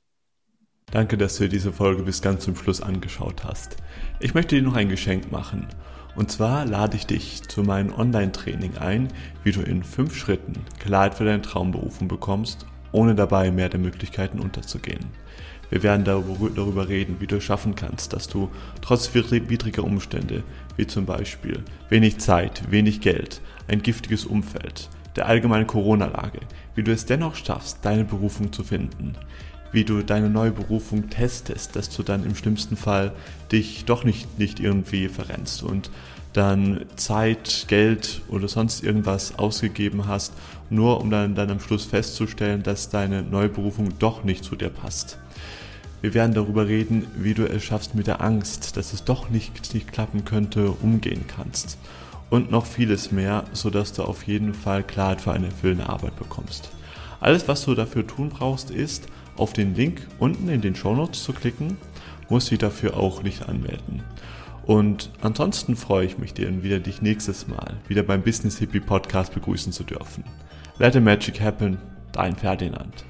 Danke, dass du dir diese Folge bis ganz zum Schluss angeschaut hast. Ich möchte dir noch ein Geschenk machen. Und zwar lade ich dich zu meinem Online-Training ein, wie du in fünf Schritten Klarheit für deine Traumberufung bekommst, ohne dabei mehr der Möglichkeiten unterzugehen. Wir werden darüber reden, wie du es schaffen kannst, dass du trotz widriger Umstände, wie zum Beispiel wenig Zeit, wenig Geld, ein giftiges Umfeld, der allgemeinen Corona-Lage, wie du es dennoch schaffst, deine Berufung zu finden, wie du deine neue Berufung testest, dass du dann im schlimmsten Fall dich doch nicht, nicht irgendwie verrennst und dann Zeit, Geld oder sonst irgendwas ausgegeben hast, nur um dann, dann am Schluss festzustellen, dass deine neue Berufung doch nicht zu dir passt. Wir werden darüber reden, wie du es schaffst mit der Angst, dass es doch nicht, nicht klappen könnte, umgehen kannst. Und noch vieles mehr, sodass du auf jeden Fall Klarheit für eine erfüllende Arbeit bekommst. Alles, was du dafür tun brauchst, ist, auf den Link unten in den Show Notes zu klicken, musst dich dafür auch nicht anmelden. Und ansonsten freue ich mich, dir wieder dich nächstes Mal wieder beim Business Hippie Podcast begrüßen zu dürfen. Let the Magic Happen, dein Ferdinand.